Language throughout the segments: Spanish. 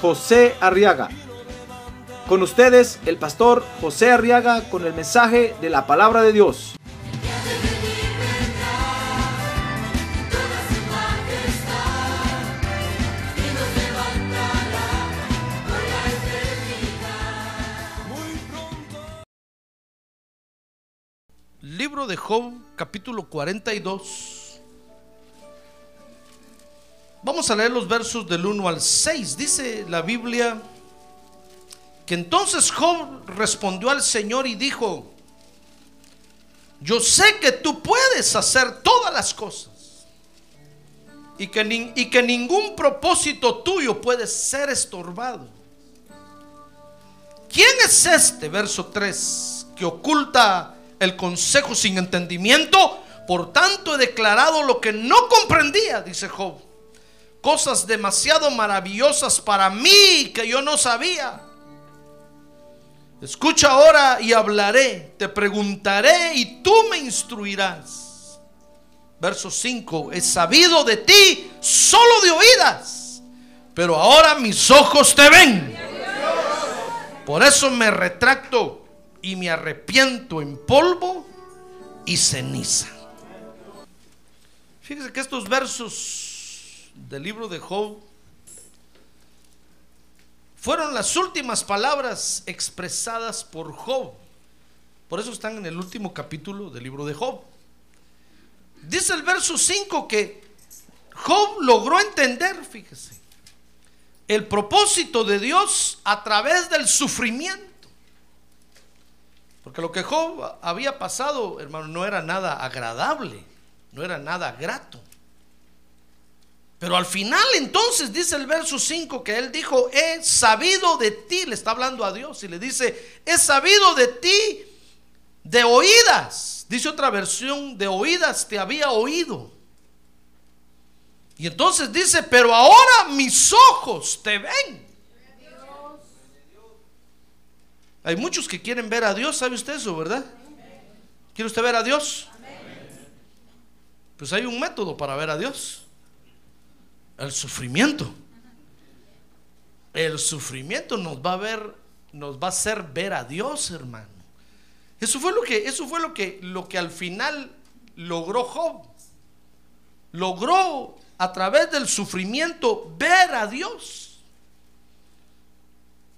José Arriaga. Con ustedes, el pastor José Arriaga con el mensaje de la palabra de Dios. Libro de Job, capítulo 42. Vamos a leer los versos del 1 al 6. Dice la Biblia que entonces Job respondió al Señor y dijo, yo sé que tú puedes hacer todas las cosas y que, y que ningún propósito tuyo puede ser estorbado. ¿Quién es este, verso 3, que oculta el consejo sin entendimiento? Por tanto he declarado lo que no comprendía, dice Job. Cosas demasiado maravillosas para mí que yo no sabía. Escucha ahora y hablaré, te preguntaré y tú me instruirás. Verso 5, he sabido de ti solo de oídas, pero ahora mis ojos te ven. Por eso me retracto y me arrepiento en polvo y ceniza. Fíjese que estos versos del libro de Job fueron las últimas palabras expresadas por Job. Por eso están en el último capítulo del libro de Job. Dice el verso 5 que Job logró entender, fíjese, el propósito de Dios a través del sufrimiento. Porque lo que Job había pasado, hermano, no era nada agradable, no era nada grato. Pero al final entonces dice el verso 5 que él dijo, he sabido de ti, le está hablando a Dios y le dice, he sabido de ti de oídas. Dice otra versión, de oídas te había oído. Y entonces dice, pero ahora mis ojos te ven. Hay muchos que quieren ver a Dios, ¿sabe usted eso, verdad? ¿Quiere usted ver a Dios? Pues hay un método para ver a Dios. El sufrimiento. El sufrimiento nos va a ver, nos va a hacer ver a Dios, hermano. Eso fue lo que, eso fue lo que, lo que al final logró Job. Logró a través del sufrimiento ver a Dios.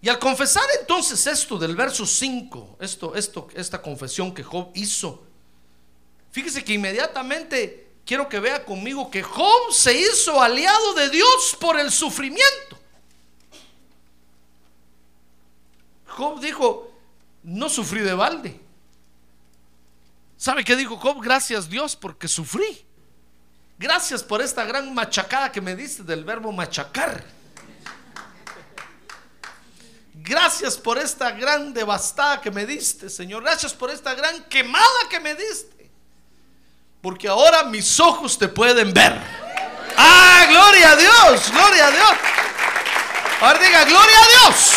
Y al confesar entonces esto del verso 5, esto, esto, esta confesión que Job hizo, fíjese que inmediatamente quiero que vea conmigo que Job se hizo aliado de Dios por el sufrimiento. Job dijo, no sufrí de balde. ¿Sabe qué dijo Job? Gracias Dios porque sufrí. Gracias por esta gran machacada que me diste del verbo machacar. Gracias por esta gran devastada que me diste, Señor. Gracias por esta gran quemada que me diste. Porque ahora mis ojos te pueden ver. Ah, gloria a Dios, gloria a Dios. Ahora diga, gloria a Dios.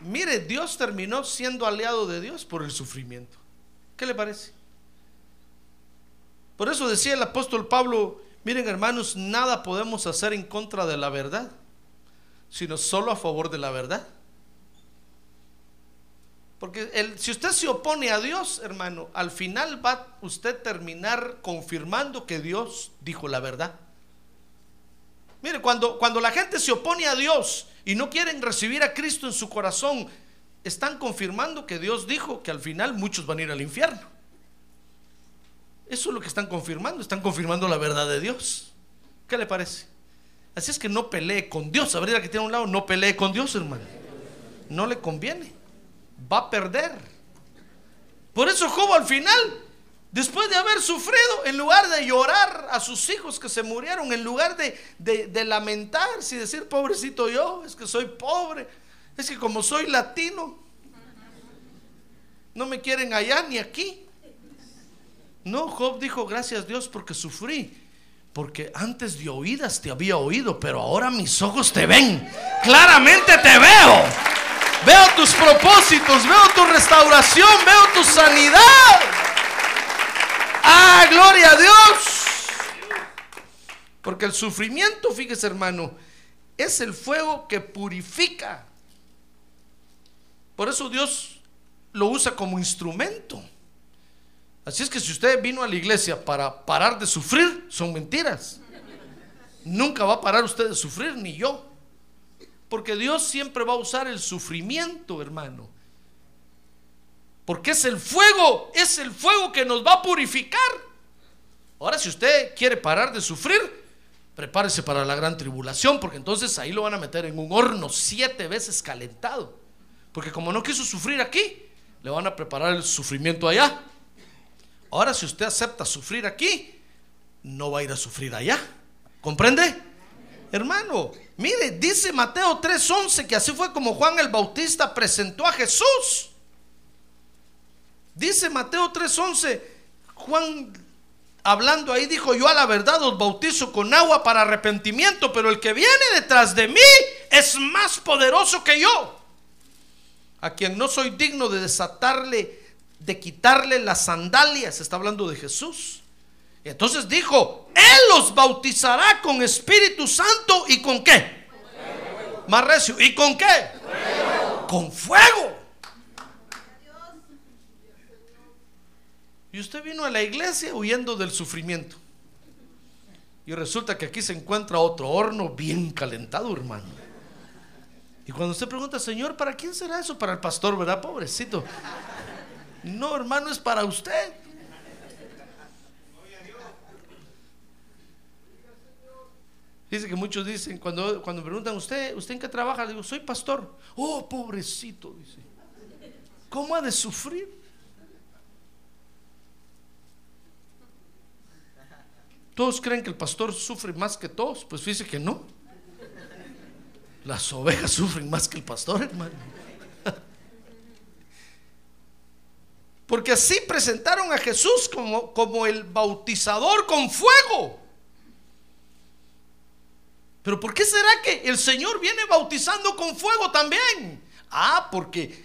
Mire, Dios terminó siendo aliado de Dios por el sufrimiento. ¿Qué le parece? Por eso decía el apóstol Pablo, miren hermanos, nada podemos hacer en contra de la verdad, sino solo a favor de la verdad. Porque el- si usted se opone a Dios, hermano, al final va usted terminar confirmando que Dios dijo la verdad. Mire, cuando, cuando la gente se opone a Dios y no quieren recibir a Cristo en su corazón, están confirmando que Dios dijo que al final muchos van a ir al infierno. Eso es lo que están confirmando, están confirmando la verdad de Dios. ¿Qué le parece? Así es que no pelee con Dios. Abrir que tiene a un lado, no pelee con Dios, hermano. No le conviene. Va a perder. Por eso Job al final Después de haber sufrido, en lugar de llorar a sus hijos que se murieron, en lugar de, de, lamentarse y decir, pobrecito yo, es que soy pobre, es que como soy latino, no me quieren allá ni aquí. No, Job dijo, gracias Dios porque sufrí. Porque antes de oídas te había oído, pero ahora mis ojos te ven. Claramente te veo. Veo tus propósitos, veo tu restauración, veo tu sanidad. Ah, gloria a Dios. Porque el sufrimiento, fíjese hermano, es el fuego que purifica. Por eso Dios lo usa como instrumento. Así es que si usted vino a la iglesia para parar de sufrir, son mentiras. Nunca va a parar usted de sufrir, ni yo. Porque Dios siempre va a usar el sufrimiento, hermano. Porque es el fuego, es el fuego que nos va a purificar. Ahora, si usted quiere parar de sufrir, prepárese para la gran tribulación, porque entonces ahí lo van a meter en un horno siete veces calentado. Porque como no quiso sufrir aquí, le van a preparar el sufrimiento allá. Ahora, si usted acepta sufrir aquí, no va a ir a sufrir allá. ¿Comprende? Hermano, mire, dice Mateo 3:11 que así fue como Juan el Bautista presentó a Jesús. Dice Mateo 3:11, Juan hablando ahí dijo, yo a la verdad os bautizo con agua para arrepentimiento, pero el que viene detrás de mí es más poderoso que yo, a quien no soy digno de desatarle, de quitarle las sandalias, está hablando de Jesús. Entonces dijo, Él los bautizará con Espíritu Santo y con qué? Más recio. ¿Y con qué? Con fuego. Y usted vino a la iglesia huyendo del sufrimiento. Y resulta que aquí se encuentra otro horno bien calentado, hermano. Y cuando usted pregunta, Señor, ¿para quién será eso? Para el pastor, ¿verdad? Pobrecito. No, hermano, es para usted. Dice que muchos dicen, cuando, cuando preguntan, ¿usted, ¿usted en qué trabaja? Le digo, soy pastor. Oh, pobrecito, dice. ¿Cómo ha de sufrir? Todos creen que el pastor sufre más que todos. Pues fíjese que no. Las ovejas sufren más que el pastor, hermano. Porque así presentaron a Jesús como, como el bautizador con fuego. Pero ¿por qué será que el Señor viene bautizando con fuego también? Ah, porque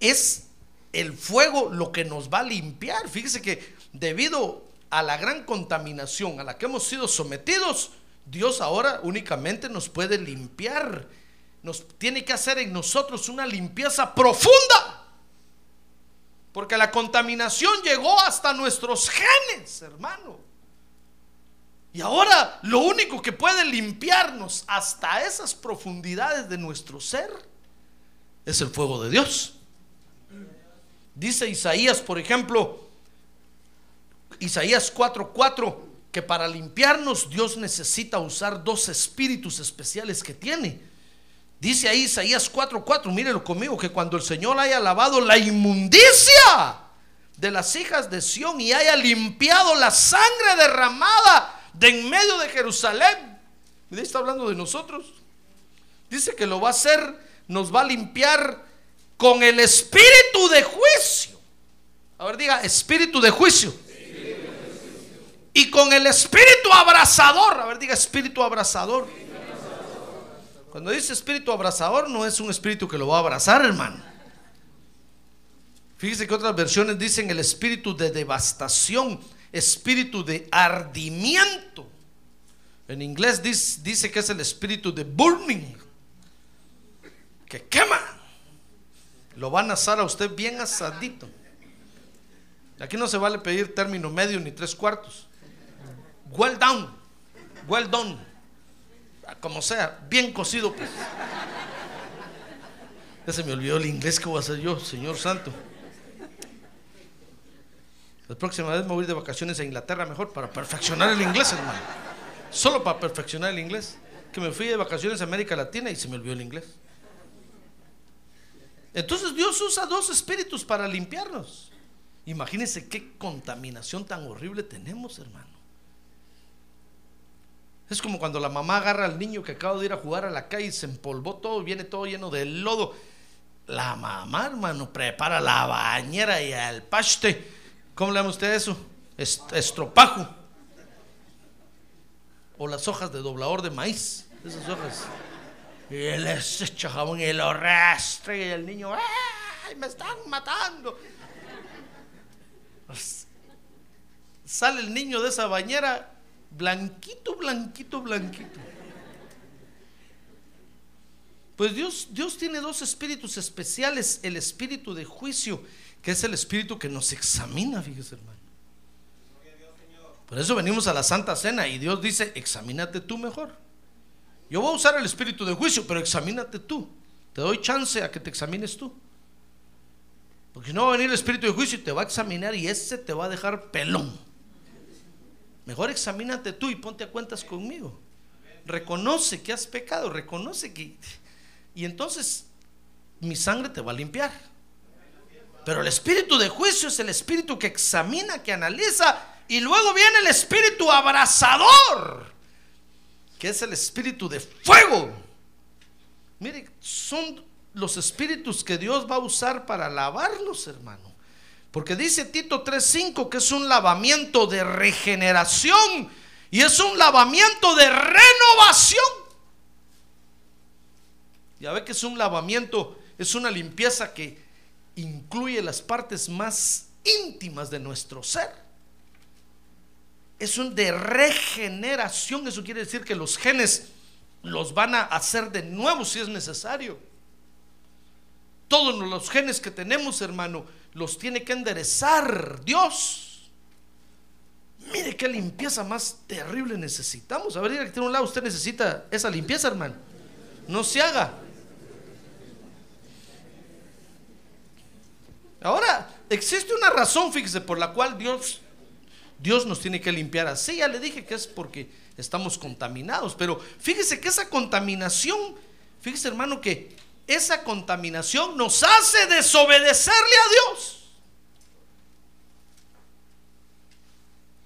es el fuego lo que nos va a limpiar. Fíjese que debido a la gran contaminación a la que hemos sido sometidos, Dios ahora únicamente nos puede limpiar. Nos tiene que hacer en nosotros una limpieza profunda. Porque la contaminación llegó hasta nuestros genes, hermano. Y ahora lo único que puede limpiarnos hasta esas profundidades de nuestro ser es el fuego de Dios. Dice Isaías, por ejemplo, Isaías 4:4, que para limpiarnos Dios necesita usar dos espíritus especiales que tiene. Dice ahí Isaías 4:4, mírelo conmigo, que cuando el Señor haya lavado la inmundicia de las hijas de Sión y haya limpiado la sangre derramada de en medio de Jerusalén. Y está hablando de nosotros. Dice que lo va a hacer, nos va a limpiar con el espíritu de juicio. A ver, diga, espíritu de juicio. Y con el espíritu abrazador. A ver, diga, espíritu abrazador. Cuando dice espíritu abrazador, no es un espíritu que lo va a abrazar, hermano. Fíjese que otras versiones dicen el espíritu de devastación espíritu de ardimiento. En inglés dice, que es el espíritu de burning, que quema. Lo van a asar a usted bien asadito. Aquí no se vale pedir término medio ni tres cuartos. Well done, well done. Como sea, bien cocido pues. Ya se me olvidó el inglés que voy a hacer yo, Señor Santo. La próxima vez me voy de vacaciones a Inglaterra mejor para perfeccionar el inglés, hermano. Solo para perfeccionar el inglés. Que me fui de vacaciones a América Latina y se me olvidó el inglés. Entonces Dios usa dos espíritus para limpiarnos. Imagínense qué contaminación tan horrible tenemos, hermano. Es como cuando la mamá agarra al niño que acaba de ir a jugar a la calle y se empolvó todo, viene todo lleno de lodo. La mamá, hermano, prepara la bañera y el paste. ¿Cómo le llama usted eso? estropajo. O las hojas de doblador de maíz. Esas hojas. Y él echa jabón y lo arrastra y el niño, ¡ay! Me están matando. Sale el niño de esa bañera blanquito, blanquito, blanquito. Pues Dios, Dios tiene dos espíritus especiales, el espíritu de juicio, que es el espíritu que nos examina, fíjese hermano. Por eso venimos a la Santa Cena y Dios dice, examínate tú mejor. Yo voy a usar el espíritu de juicio, pero examínate tú. Te doy chance a que te examines tú. Porque si no va a venir el espíritu de juicio y te va a examinar y ese te va a dejar pelón. Mejor examínate tú y ponte a cuentas conmigo. Reconoce que has pecado, reconoce que... Y entonces mi sangre te va a limpiar. Pero el espíritu de juicio es el espíritu que examina, que analiza. Y luego viene el espíritu abrazador, que es el espíritu de fuego. Mire, son los espíritus que Dios va a usar para lavarlos, hermano. Porque dice Tito 3:5 que es un lavamiento de regeneración y es un lavamiento de renovación. Ya ve que es un lavamiento, es una limpieza que incluye las partes más íntimas de nuestro ser. Es un de regeneración, eso quiere decir que los genes los van a hacer de nuevo si es necesario. Todos los genes que tenemos, hermano, los tiene que enderezar Dios. Mire qué limpieza más terrible necesitamos. A ver, tiene un lado, usted necesita esa limpieza, hermano. No se haga. Ahora, existe una razón, fíjese, por la cual Dios, Dios nos tiene que limpiar así. Ya le dije que es porque estamos contaminados, pero fíjese que esa contaminación, fíjese hermano, que esa contaminación nos hace desobedecerle a Dios.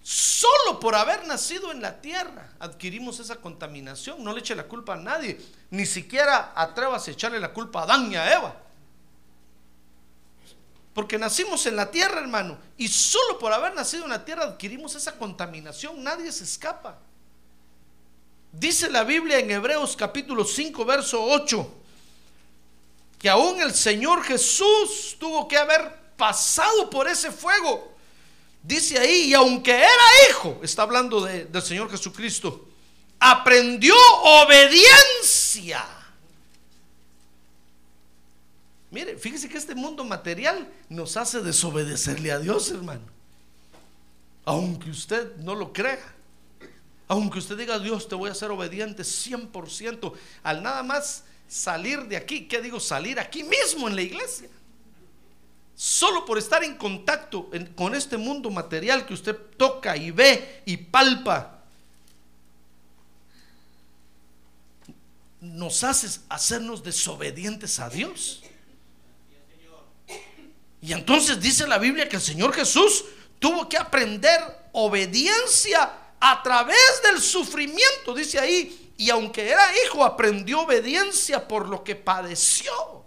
Solo por haber nacido en la tierra adquirimos esa contaminación. No le eche la culpa a nadie. Ni siquiera atrevas a echarle la culpa a Adán y a Eva. Porque nacimos en la tierra, hermano. Y solo por haber nacido en la tierra adquirimos esa contaminación. Nadie se escapa. Dice la Biblia en Hebreos capítulo 5, verso 8 que aún el Señor Jesús tuvo que haber pasado por ese fuego. Dice ahí, y aunque era hijo, está hablando del Señor Jesucristo, aprendió obediencia. Mire, fíjese que este mundo material nos hace desobedecerle a Dios, hermano. Aunque usted no lo crea. Aunque usted diga, Dios, te voy a ser obediente 100%. Al nada más salir de aquí, ¿qué digo? Salir aquí mismo en la iglesia. Solo por estar en contacto con este mundo material que usted toca y ve y palpa, nos hace hacernos desobedientes a Dios. Y entonces dice la Biblia que el Señor Jesús tuvo que aprender obediencia a través del sufrimiento, dice ahí, y aunque era hijo, aprendió obediencia por lo que padeció. O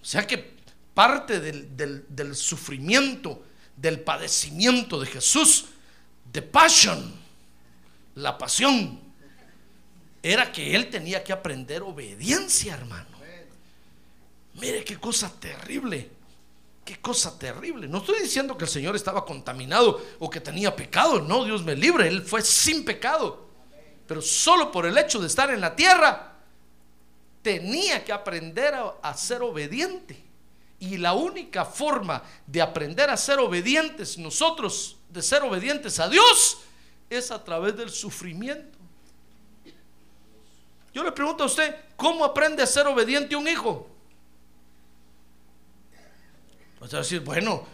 sea que parte del, sufrimiento, del padecimiento de Jesús, de pasión, la pasión, era que él tenía que aprender obediencia, hermano. Mire qué cosa terrible. Qué cosa terrible. No estoy diciendo que el Señor estaba contaminado o que tenía pecado. No, Dios me libre. Él fue sin pecado. Pero solo por el hecho de estar en la tierra, tenía que aprender a, ser obediente. Y la única forma de aprender a ser obedientes nosotros, de ser obedientes a Dios, es a través del sufrimiento. Yo le pregunto a usted, ¿cómo aprende a ser obediente un hijo? Usted va a decir, bueno,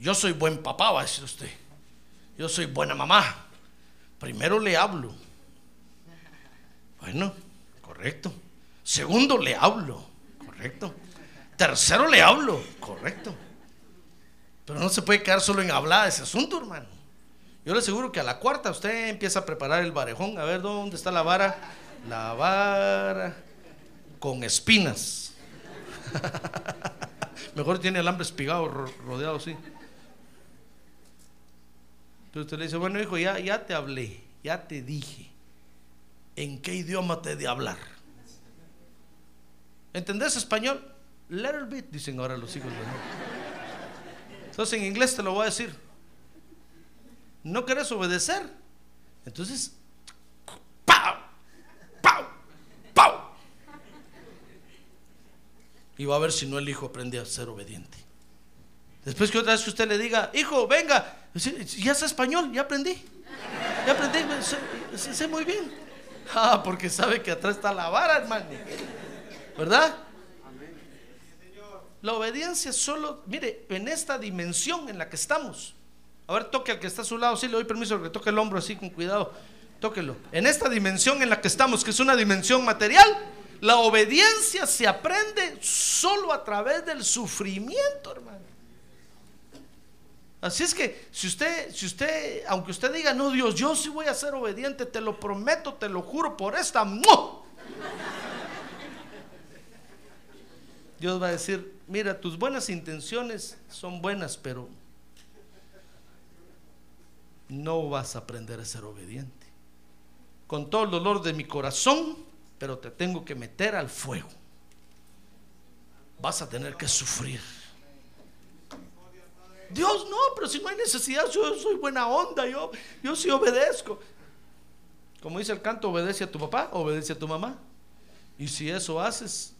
yo soy buen papá, va a decir usted. Yo soy buena mamá. Primero le hablo. Bueno, correcto. Segundo le hablo. Correcto. Tercero le hablo. Correcto. Pero no se puede quedar solo en hablar de ese asunto, hermano. Yo le aseguro que a la cuarta usted empieza a preparar el varejón. A ver, ¿dónde está la vara? La vara con espinas. Mejor tiene alambre espigado ro- rodeado así. Entonces usted le dice, bueno hijo, ya, ya te hablé, ya te dije. ¿En qué idioma te he de hablar? ¿Entendés español? Little bit, dicen ahora los hijos. ¿verdad? Entonces en inglés te lo voy a decir. ¿No querés obedecer? Entonces, Y va a ver si no el hijo aprende a ser obediente. Después que otra vez que usted le diga, hijo, venga, ya sé español, ya aprendí. Ya aprendí, sé muy bien. Ah, porque sabe que atrás está la vara, hermano. ¿Verdad? La obediencia solo, mire, en esta dimensión en la que estamos. A ver, toque al que está a su lado, sí, le doy permiso que toque el hombro así con cuidado. Tóquelo. En esta dimensión en la que estamos, que es una dimensión material, la obediencia se aprende solo a través del sufrimiento, hermano. Así es que si usted, si usted, aunque usted diga, no Dios, yo sí voy a ser obediente, te lo prometo, te lo juro por esta. Dios va a decir, mira, tus buenas intenciones son buenas, pero no vas a aprender a ser obediente. Con todo el dolor de mi corazón, pero te tengo que meter al fuego. Vas a tener que sufrir. Dios, no, pero si no hay necesidad, yo soy buena onda, yo, yo sí obedezco. Como dice el canto, obedece a tu papá, obedece a tu mamá. Y si eso haces,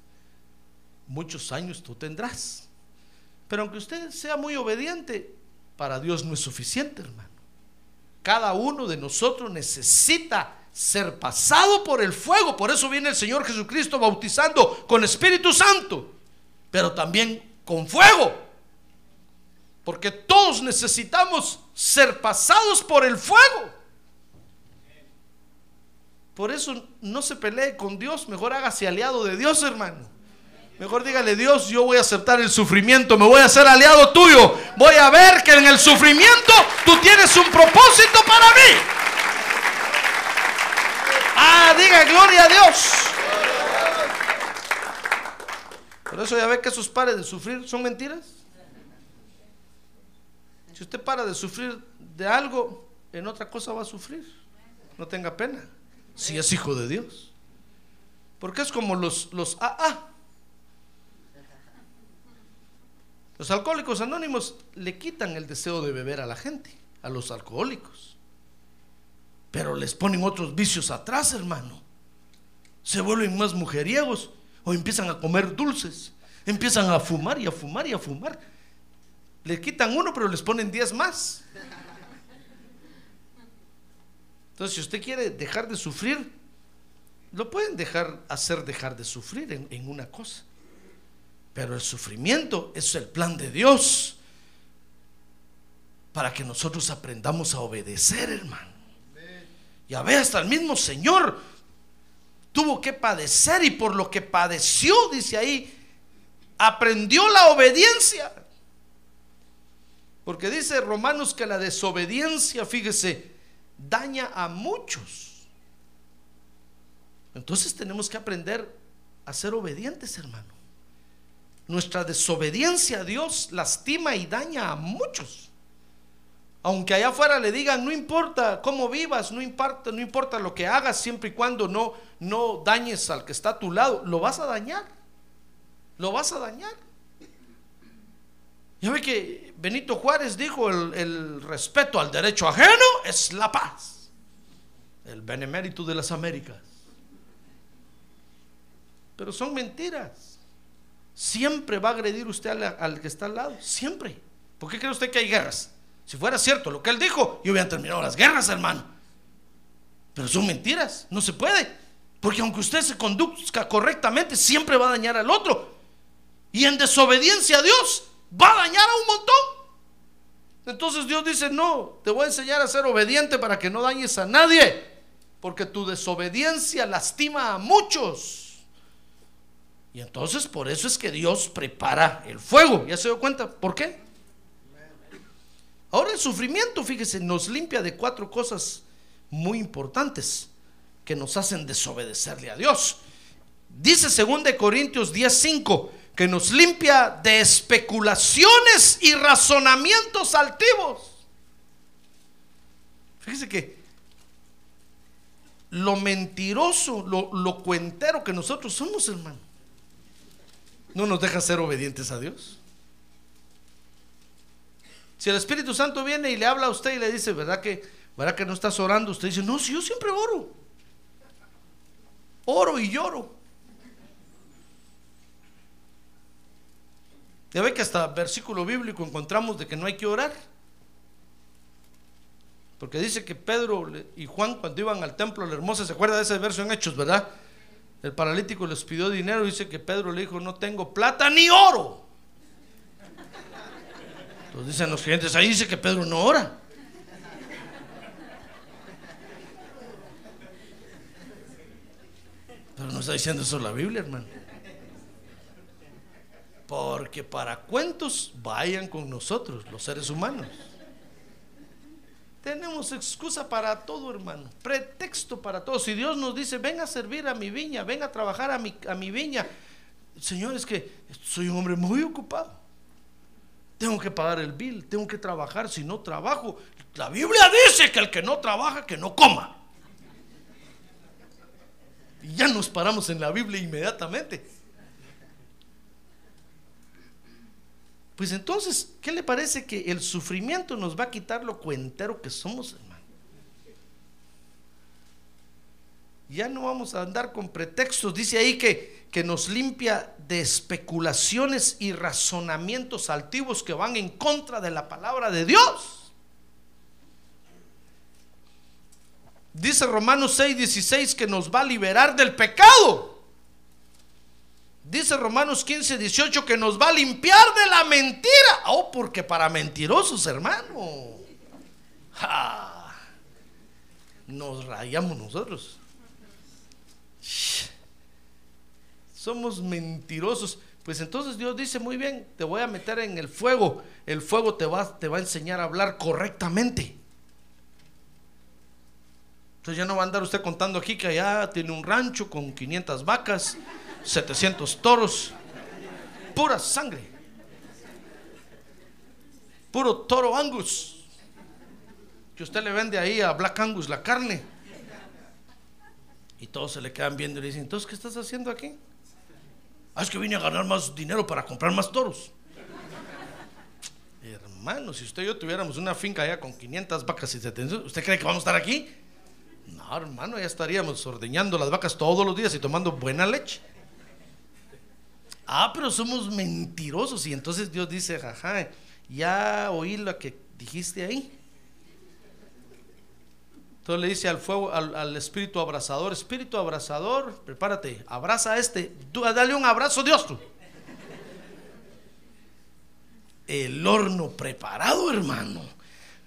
muchos años tú tendrás. Pero aunque usted sea muy obediente, para Dios no es suficiente, hermano. Cada uno de nosotros necesita ser pasado por el fuego. Por eso viene el Señor Jesucristo bautizando con Espíritu Santo, pero también con fuego. Porque todos necesitamos ser pasados por el fuego. Por eso no se pelee con Dios, mejor hágase aliado de Dios, hermano. Mejor dígale, Dios, yo voy a aceptar el sufrimiento, me voy a ser aliado tuyo. Voy a ver que en el sufrimiento tú tienes un propósito para mí. Diga gloria a Dios. Por eso ya ve que esos pares de sufrir son mentiras. Si usted para de sufrir de algo, en otra cosa va a sufrir. No tenga pena. Si es hijo de Dios. Porque es como los, los AA. Los alcohólicos anónimos le quitan el deseo de beber a la gente, a los alcohólicos. Pero les ponen otros vicios atrás, hermano. Se vuelven más mujeriegos o empiezan a comer dulces. Empiezan a fumar y a fumar y a fumar. Le quitan uno, pero les ponen diez más. Entonces, si usted quiere dejar de sufrir, lo pueden dejar hacer dejar de sufrir en, en una cosa. Pero el sufrimiento es el plan de Dios para que nosotros aprendamos a obedecer, hermano. Ya ve, hasta el mismo Señor tuvo que padecer y por lo que padeció, dice ahí, aprendió la obediencia. Porque dice Romanos que la desobediencia, fíjese, daña a muchos. Entonces tenemos que aprender a ser obedientes, hermano. Nuestra desobediencia a Dios lastima y daña a muchos. Aunque allá afuera le digan, no importa cómo vivas, no importa, no importa lo que hagas, siempre y cuando no, no dañes al que está a tu lado, lo vas a dañar. Lo vas a dañar. Ya ve que Benito Juárez dijo, el, respeto al derecho ajeno es la paz. El benemérito de las Américas. Pero son mentiras. Siempre va a agredir usted al, al que está al lado. Siempre. ¿Por qué cree usted que hay guerras? Si fuera cierto lo que él dijo, yo hubieran terminado las guerras, hermano. Pero son mentiras. No se puede. Porque aunque usted se conduzca correctamente, siempre va a dañar al otro. Y en desobediencia a Dios, va a dañar a un montón. Entonces Dios dice, no, te voy a enseñar a ser obediente para que no dañes a nadie. Porque tu desobediencia lastima a muchos. Y entonces por eso es que Dios prepara el fuego. ¿Ya se dio cuenta? ¿Por qué? Ahora el sufrimiento, fíjese, nos limpia de cuatro cosas muy importantes que nos hacen desobedecerle a Dios. Dice 2 Corintios 10:5 que nos limpia de especulaciones y razonamientos altivos. Fíjese que lo mentiroso, lo, lo cuentero que nosotros somos, hermano, no nos deja ser obedientes a Dios. Si el Espíritu Santo viene y le habla a usted y le dice, ¿verdad que, ¿verdad que no estás orando? Usted dice, no, si yo siempre oro. Oro y lloro. Ya ve que hasta versículo bíblico encontramos de que no hay que orar. Porque dice que Pedro y Juan cuando iban al templo la hermosa, ¿se acuerda de ese verso en Hechos, verdad? El paralítico les pidió dinero, dice que Pedro le dijo, no tengo plata ni oro. Entonces dicen los clientes, ahí dice que Pedro no ora. Pero no está diciendo eso la Biblia, hermano. Porque para cuentos vayan con nosotros, los seres humanos. Tenemos excusa para todo, hermano. Pretexto para todo. Si Dios nos dice, ven a servir a mi viña, ven a trabajar a mi, a mi viña. Señor, es que soy un hombre muy ocupado. Tengo que pagar el bill, tengo que trabajar. Si no trabajo, la Biblia dice que el que no trabaja, que no coma. Y ya nos paramos en la Biblia inmediatamente. Pues entonces, ¿qué le parece que el sufrimiento nos va a quitar lo cuentero que somos, hermano? Ya no vamos a andar con pretextos. Dice ahí que, que nos limpia de especulaciones y razonamientos altivos que van en contra de la palabra de Dios. Dice Romanos 6, 16 que nos va a liberar del pecado. Dice Romanos 15, 18 que nos va a limpiar de la mentira. Oh, porque para mentirosos, hermano. nos rayamos nosotros. Somos mentirosos. Pues entonces Dios dice, muy bien, te voy a meter en el fuego. El fuego te va, te va a enseñar a hablar correctamente. Entonces ya no va a andar usted contando aquí que allá tiene un rancho con 500 vacas 700 toros, pura sangre, puro toro Angus, que usted le vende ahí a Black Angus la carne. Y todos se le quedan viendo y le dicen, entonces, ¿qué estás haciendo aquí? Ah, es que vine a ganar más dinero para comprar más toros. Hermano, si usted y yo tuviéramos una finca allá con 500 vacas y 700, ¿usted cree que vamos a estar aquí? No, hermano, ya estaríamos ordeñando las vacas todos los días y tomando buena leche. Ah, pero somos mentirosos. Y entonces Dios dice, jaja, ya oí lo que dijiste ahí. Entonces le dice al fuego, al, espíritu abrazador, espíritu abrazador, prepárate, abraza a este, dale un abrazo Dios tú. El horno preparado, hermano.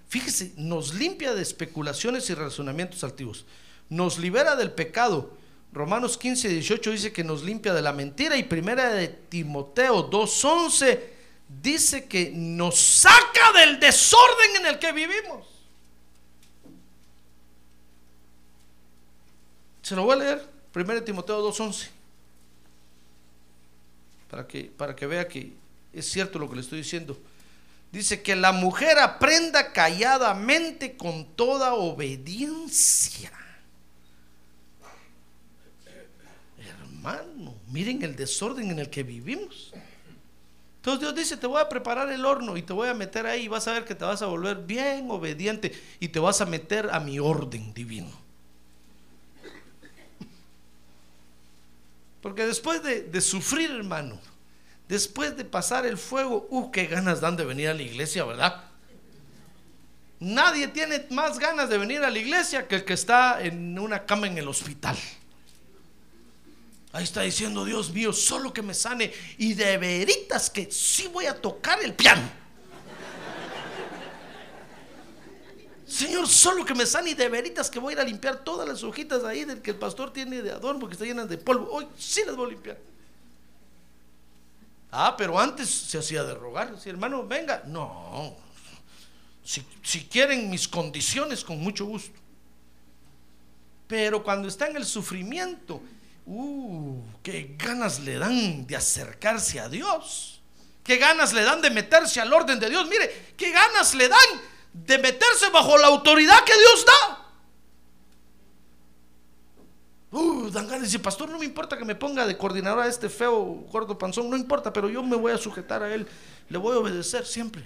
Fíjese, nos limpia de especulaciones y razonamientos altivos. Nos libera del pecado Romanos 15, 18 dice que nos limpia de la mentira y primera de Timoteo 2.11 dice que nos saca del desorden en el que vivimos. Se lo voy a leer, primera de Timoteo 2.11, para que, para que vea que es cierto lo que le estoy diciendo. Dice que la mujer aprenda calladamente con toda obediencia hermano, miren el desorden en el que vivimos. Entonces Dios dice, te voy a preparar el horno y te voy a meter ahí y vas a ver que te vas a volver bien obediente y te vas a meter a mi orden divino. Porque después de, sufrir, hermano, después de pasar el fuego, uh, qué ganas dan de venir a la iglesia, ¿verdad? Nadie tiene más ganas de venir a la iglesia que el que está en una cama en el hospital. Ahí está diciendo, Dios mío, solo que me sane. Y de veritas que sí voy a tocar el piano. Señor, solo que me sane de veritas que voy a ir a limpiar todas las hojitas ahí del que el pastor tiene de adorno porque está llenas de polvo. Hoy sí las voy a limpiar. Ah, pero antes se hacía de rogar. Si hermano, venga. No, Si, si quieren mis condiciones, con mucho gusto. Pero cuando está en el sufrimiento, uh, qué ganas le dan de acercarse a Dios. Qué ganas le dan de meterse al orden de Dios. Mire, qué ganas le dan de meterse bajo la autoridad que Dios da. Uh, dan ganas decir, pastor, no me importa que me ponga de coordinador a este feo gordo panzón, no importa, pero yo me voy a sujetar a él, le voy a obedecer siempre.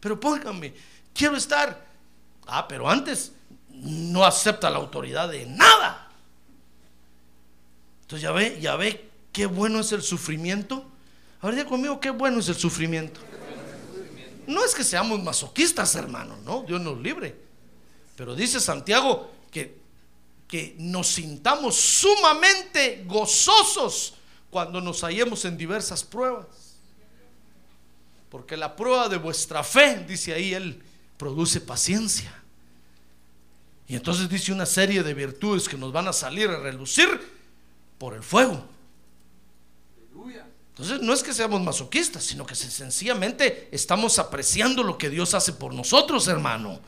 Pero póngame, quiero estar. Ah, pero antes no acepta la autoridad de nada. Entonces ya ve, ya ve qué bueno es el sufrimiento. Ahora conmigo, qué bueno es el sufrimiento. No es que seamos masoquistas, hermano, no, Dios nos libre. Pero dice Santiago que que nos sintamos sumamente gozosos cuando nos hallemos en diversas pruebas. Porque la prueba de vuestra fe, dice ahí él, produce paciencia. Y entonces dice una serie de virtudes que nos van a salir a relucir por el fuego. Entonces no es que seamos masoquistas, sino que sencillamente estamos apreciando lo que Dios hace por nosotros, hermano.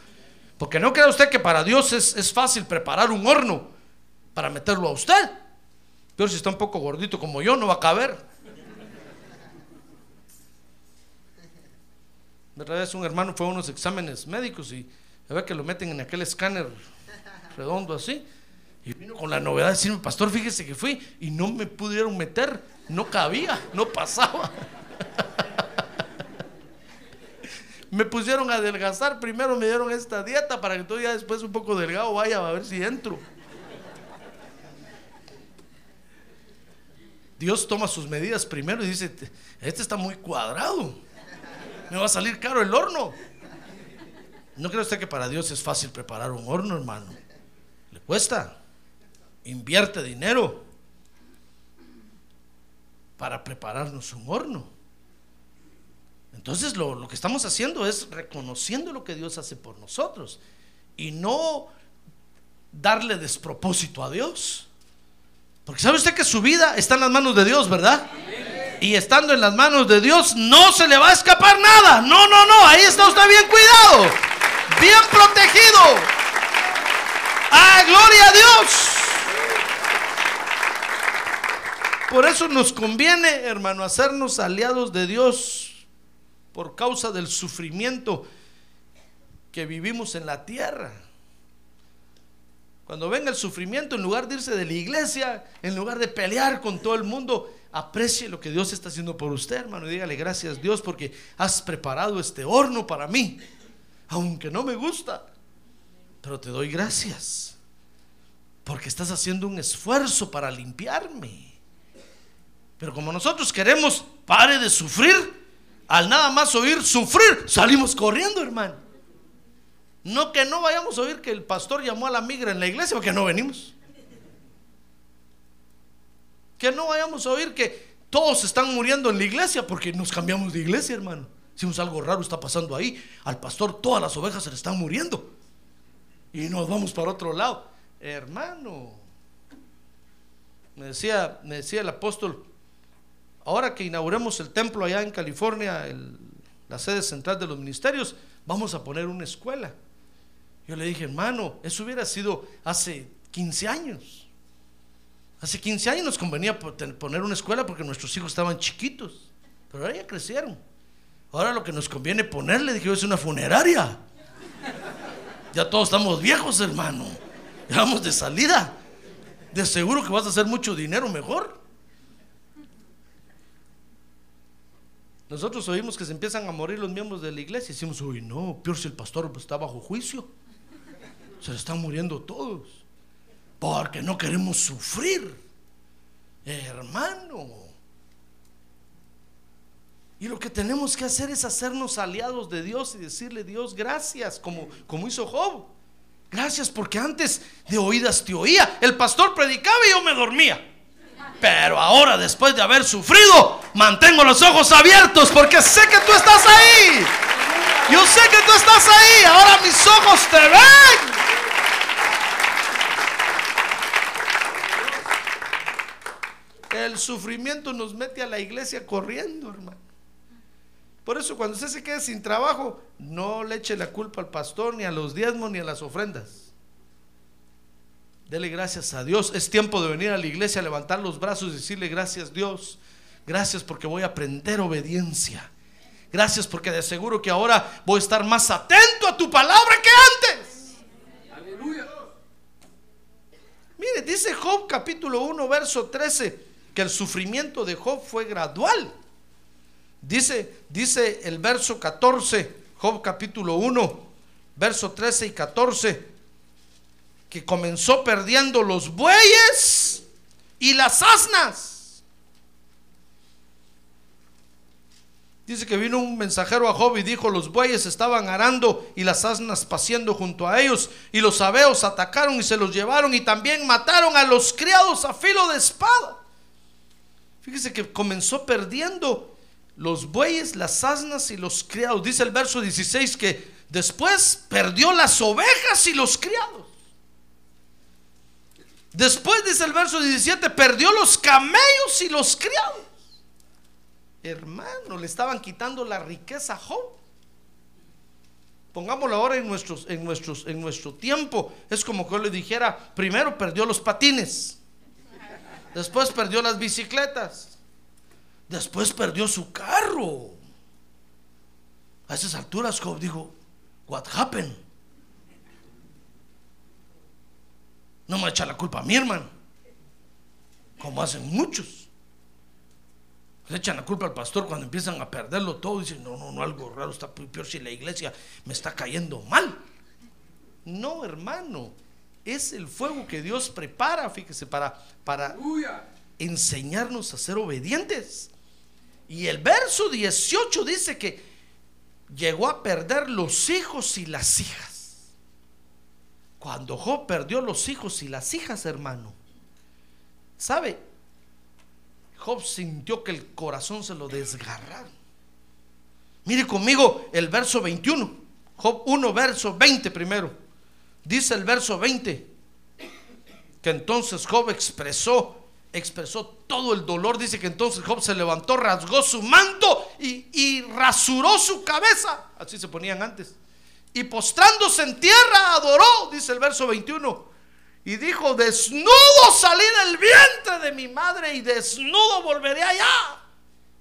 Porque no crea usted que para Dios es, fácil preparar un horno para meterlo a usted. Pero si está un poco gordito como yo, no va a caber. Vez un hermano fue a unos exámenes médicos y ve que lo meten en aquel escáner redondo así. Y vino con la novedad de decirme, pastor, fíjese que fui y no me pudieron meter, no cabía, no pasaba. me pusieron a adelgazar. Primero me dieron esta dieta para que todavía después un poco delgado vaya a ver si entro. Dios toma sus medidas primero y dice, este está muy cuadrado. Me va a salir caro el horno. ¿No cree usted que para Dios es fácil preparar un horno, hermano? Le cuesta. Invierte dinero para prepararnos un horno. Entonces lo, que estamos haciendo es reconociendo lo que Dios hace por nosotros y no darle despropósito a Dios. Porque sabe usted que su vida está en las manos de Dios, ¿verdad? Y estando en las manos de Dios no se le va a escapar nada. No, no, no, ahí está usted bien cuidado, bien protegido. ¡Ah, gloria a Dios! Por eso nos conviene, hermano, hacernos aliados de Dios por causa del sufrimiento que vivimos en la tierra. Cuando venga el sufrimiento, en lugar de irse de la iglesia, en lugar de pelear con todo el mundo, aprecie lo que Dios está haciendo por usted, hermano, y dígale gracias Dios porque has preparado este horno para mí, aunque no me gusta, pero te doy gracias porque estás haciendo un esfuerzo para limpiarme. Pero como nosotros queremos, pare de sufrir, al nada más oír sufrir, salimos corriendo, hermano. No que no vayamos a oír que el pastor llamó a la migra en la iglesia porque no venimos. Que no vayamos a oír que todos están muriendo en la iglesia porque nos cambiamos de iglesia, hermano. Hicimos algo raro está pasando ahí. Al pastor todas las ovejas se le están muriendo. Y nos vamos para otro lado. Hermano, me decía, me decía el apóstol, ahora que inauguremos el templo allá en California, la sede central de los ministerios, vamos a poner una escuela. Yo le dije, hermano, eso hubiera sido hace 15 años. Hace 15 años nos convenía poner una escuela porque nuestros hijos estaban chiquitos, pero ahora ya crecieron. Ahora lo que nos conviene ponerle, dije, es una funeraria. Ya todos estamos viejos, hermano. Ya vamos de salida. De seguro que vas a hacer mucho dinero mejor. Nosotros oímos que se empiezan a morir los miembros de la iglesia y decimos, uy, no, peor si el pastor está bajo juicio. Se están muriendo todos. Porque no queremos sufrir, hermano. Y lo que tenemos que hacer es hacernos aliados de Dios y decirle, Dios, gracias, como, como hizo Job. Gracias porque antes de oídas te oía. El pastor predicaba y yo me dormía. Pero ahora, después de haber sufrido, mantengo los ojos abiertos porque sé que tú estás ahí. Yo sé que tú estás ahí. Ahora mis ojos te ven. El sufrimiento nos mete a la iglesia corriendo, hermano. Por eso cuando usted se quede sin trabajo, no le eche la culpa al pastor, ni a los diezmos, ni a las ofrendas. Dele gracias a Dios. Es tiempo de venir a la iglesia, levantar los brazos y decirle gracias Dios. Gracias porque voy a aprender obediencia. Gracias porque de seguro que ahora voy a estar más atento a tu palabra que antes. Mire, dice Job capítulo 1, verso 13, que el sufrimiento de Job fue gradual. Dice, dice el verso 14, Job capítulo 1, verso 13 y 14, que comenzó perdiendo los bueyes y las asnas. Dice que vino un mensajero a Job y dijo, los bueyes estaban arando y las asnas paseando junto a ellos, y los sabeos atacaron y se los llevaron y también mataron a los criados a filo de espada. Fíjese que comenzó perdiendo los bueyes, las asnas y los criados. Dice el verso 16 que después perdió las ovejas y los criados. Después dice el verso 17, perdió los camellos y los criados. Hermano, le estaban quitando la riqueza a Job. Pongámoslo ahora en, nuestros, en, nuestros, en nuestro tiempo. Es como que yo le dijera, primero perdió los patines, después perdió las bicicletas, después perdió su carro. A esas alturas Job dijo, what happened? No me echa la culpa a mi hermano, como hacen muchos. Le echan la culpa al pastor cuando empiezan a perderlo todo. Dicen, no, no, no, algo raro está peor si la iglesia me está cayendo mal. No, hermano. Es el fuego que Dios prepara, fíjese, para, para enseñarnos a ser obedientes. Y el verso 18 dice que llegó a perder los hijos y las hijas. Cuando Job perdió los hijos y las hijas, hermano, ¿sabe? Job sintió que el corazón se lo desgarraron. Mire conmigo el verso 21. Job 1, verso 20 primero. Dice el verso 20 que entonces Job expresó, expresó todo el dolor. Dice que entonces Job se levantó, rasgó su manto y, y rasuró su cabeza. Así se ponían antes. Y postrándose en tierra adoró, dice el verso 21 y dijo, desnudo salí del vientre de mi madre y desnudo volveré allá.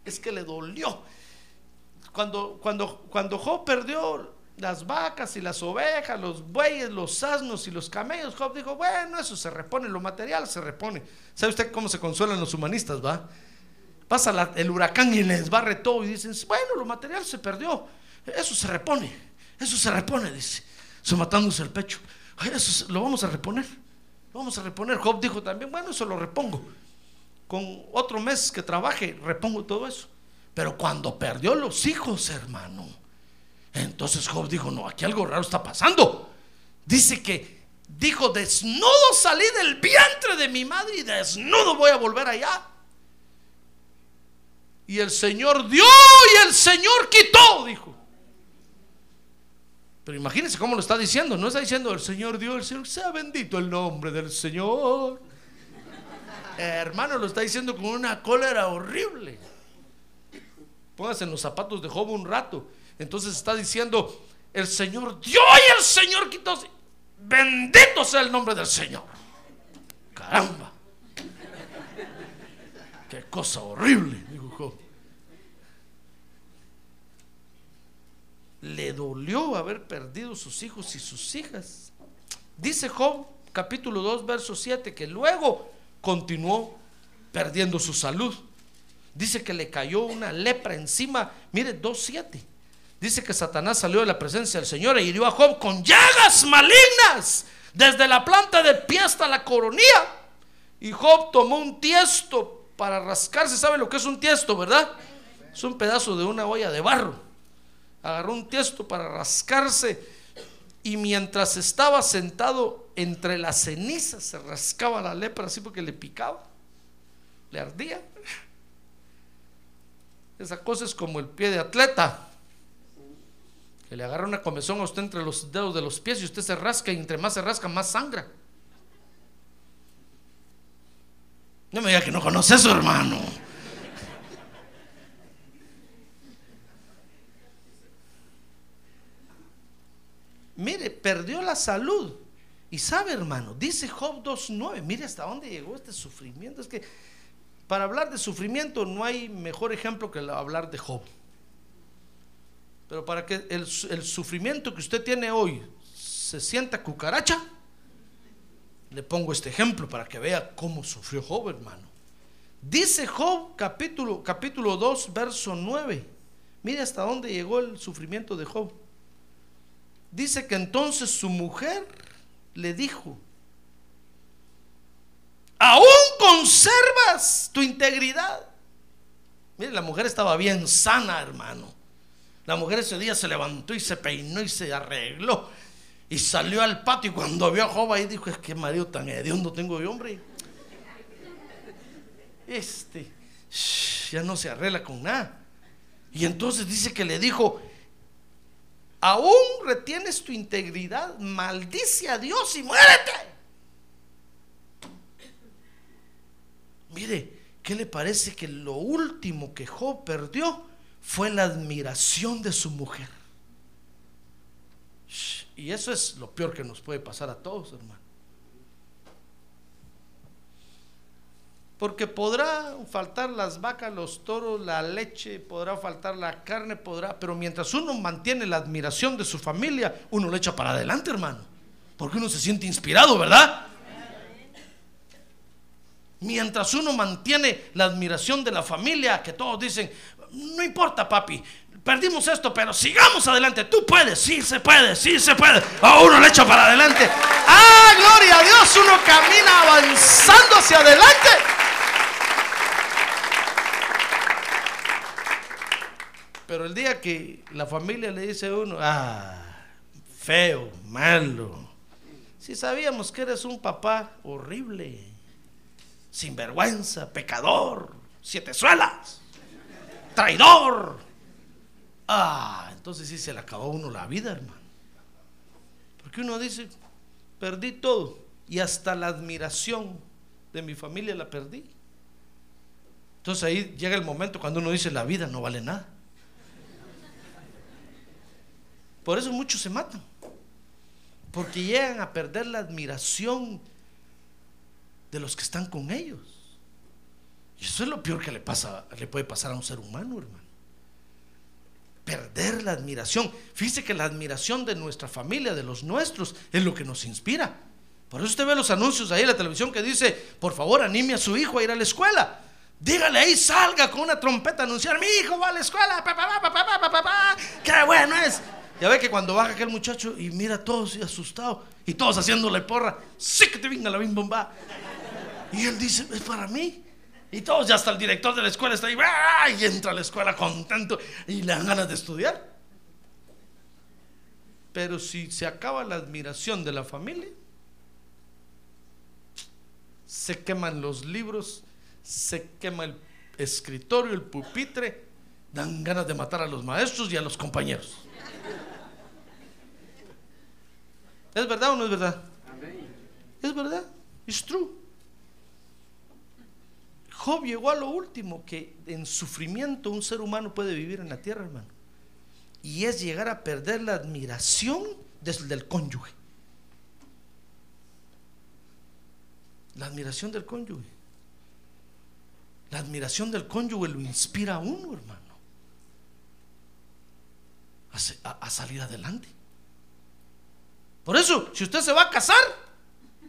Es que le dolió. Cuando, cuando, cuando Job perdió las vacas y las ovejas, los bueyes, los asnos y los camellos, Job dijo, bueno, eso se repone, lo material se repone. ¿Sabe usted cómo se consuelan los humanistas, va? Pasa el huracán y les barre todo y dicen, bueno, lo material se perdió, eso se repone, eso se repone, dice, matándose el pecho, eso lo vamos a reponer. Vamos a reponer. Job dijo también, bueno, eso lo repongo. Con otro mes que trabaje, repongo todo eso. Pero cuando perdió los hijos, hermano, entonces Job dijo, no, aquí algo raro está pasando. Dice que dijo, desnudo salí del vientre de mi madre y desnudo voy a volver allá. Y el Señor dio y el Señor quitó, dijo. Pero imagínense cómo lo está diciendo. No está diciendo el Señor Dios, el Señor sea bendito el nombre del Señor. hermano, lo está diciendo con una cólera horrible. Póngase en los zapatos de Job un rato. Entonces está diciendo, el Señor dio y el Señor quitó. Bendito sea el nombre del Señor. Caramba. Qué cosa horrible, dijo Job. Le dolió haber perdido sus hijos y sus hijas. Dice Job capítulo 2, verso 7, que luego continuó perdiendo su salud. Dice que le cayó una lepra encima. Mire, 2.7. Dice que Satanás salió de la presencia del Señor e hirió a Job con llagas malignas, desde la planta de pie hasta la coronilla. Y Job tomó un tiesto para rascarse. ¿Sabe lo que es un tiesto, verdad? Es un pedazo de una olla de barro agarró un tiesto para rascarse y mientras estaba sentado entre las cenizas se rascaba la lepra así porque le picaba, le ardía. Esa cosa es como el pie de atleta, que le agarra una comezón a usted entre los dedos de los pies y usted se rasca y entre más se rasca más sangra. No me diga que no conoce eso, hermano. Perdió la salud. Y sabe, hermano, dice Job 2.9, mire hasta dónde llegó este sufrimiento. Es que para hablar de sufrimiento no hay mejor ejemplo que hablar de Job. Pero para que el, el sufrimiento que usted tiene hoy se sienta cucaracha, le pongo este ejemplo para que vea cómo sufrió Job, hermano. Dice Job capítulo, capítulo 2, verso 9. Mire hasta dónde llegó el sufrimiento de Job. Dice que entonces su mujer le dijo, aún conservas tu integridad. Mire, la mujer estaba bien sana, hermano. La mujer ese día se levantó y se peinó y se arregló y salió al patio y cuando vio a Job ahí dijo, es que marido tan hediondo tengo yo, hombre. Este, ya no se arregla con nada. Y entonces dice que le dijo, aún retienes tu integridad, maldice a Dios y muérete. Mire, ¿qué le parece que lo último que Job perdió fue la admiración de su mujer? Y eso es lo peor que nos puede pasar a todos, hermano. Porque podrá faltar las vacas, los toros, la leche, podrá faltar la carne, podrá, pero mientras uno mantiene la admiración de su familia, uno lo echa para adelante, hermano. Porque uno se siente inspirado, ¿verdad? Mientras uno mantiene la admiración de la familia, que todos dicen, no importa, papi, perdimos esto, pero sigamos adelante. Tú puedes, sí se puede, sí se puede. A uno le echa para adelante. ¡Ah, gloria a Dios! Uno camina avanzando hacia adelante. Pero el día que la familia le dice a uno, ah, feo, malo, si sabíamos que eres un papá horrible, sinvergüenza, pecador, siete suelas, traidor. Ah, entonces sí se le acabó a uno la vida, hermano. Porque uno dice, perdí todo y hasta la admiración de mi familia la perdí. Entonces ahí llega el momento cuando uno dice, la vida no vale nada. Por eso muchos se matan. Porque llegan a perder la admiración de los que están con ellos. Y eso es lo peor que le pasa, le puede pasar a un ser humano, hermano. Perder la admiración. Fíjese que la admiración de nuestra familia, de los nuestros, es lo que nos inspira. Por eso usted ve los anuncios ahí en la televisión que dice, por favor, anime a su hijo a ir a la escuela. Dígale ahí, salga con una trompeta a anunciar, mi hijo va a la escuela, papá, qué bueno es. Ya ve que cuando baja aquel muchacho y mira a todos y asustado y todos haciéndole porra, sí que te venga la bim bomba. Y él dice, es para mí. Y todos, ya hasta el director de la escuela está ahí, y entra a la escuela contento y le dan ganas de estudiar. Pero si se acaba la admiración de la familia, se queman los libros, se quema el escritorio, el pupitre, dan ganas de matar a los maestros y a los compañeros. ¿Es verdad o no es verdad? Es verdad. Es true. Job llegó a lo último que en sufrimiento un ser humano puede vivir en la tierra, hermano. Y es llegar a perder la admiración del cónyuge. La admiración del cónyuge. La admiración del cónyuge lo inspira a uno, hermano. a salir adelante. Por eso, si usted se va a casar,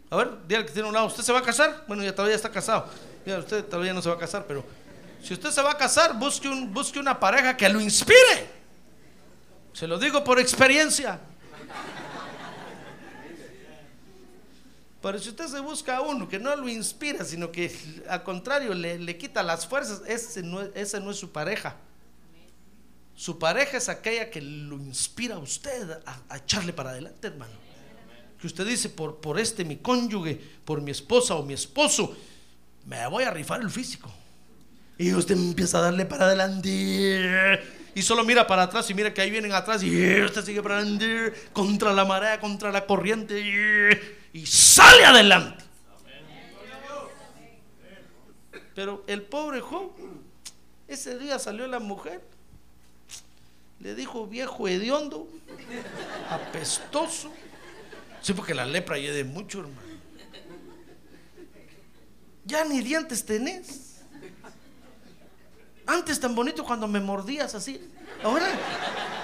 a ver, dígale que tiene un lado, ¿usted se va a casar? Bueno, ya todavía está casado. Ya usted todavía no se va a casar, pero si usted se va a casar, busque, un, busque una pareja que lo inspire. Se lo digo por experiencia. Pero si usted se busca a uno que no lo inspira, sino que al contrario le, quita las fuerzas, ese no, ese no es su pareja. Su pareja es aquella que lo inspira a usted a, echarle para adelante, hermano que usted dice, por, por este mi cónyuge, por mi esposa o mi esposo, me voy a rifar el físico. Y usted empieza a darle para adelante. Y solo mira para atrás y mira que ahí vienen atrás y usted sigue para adelante contra la marea, contra la corriente y sale adelante. Pero el pobre Job, ese día salió la mujer, le dijo viejo hediondo, apestoso, Sí, porque la lepra de mucho, hermano. Ya ni dientes tenés. Antes tan bonito cuando me mordías así. Ahora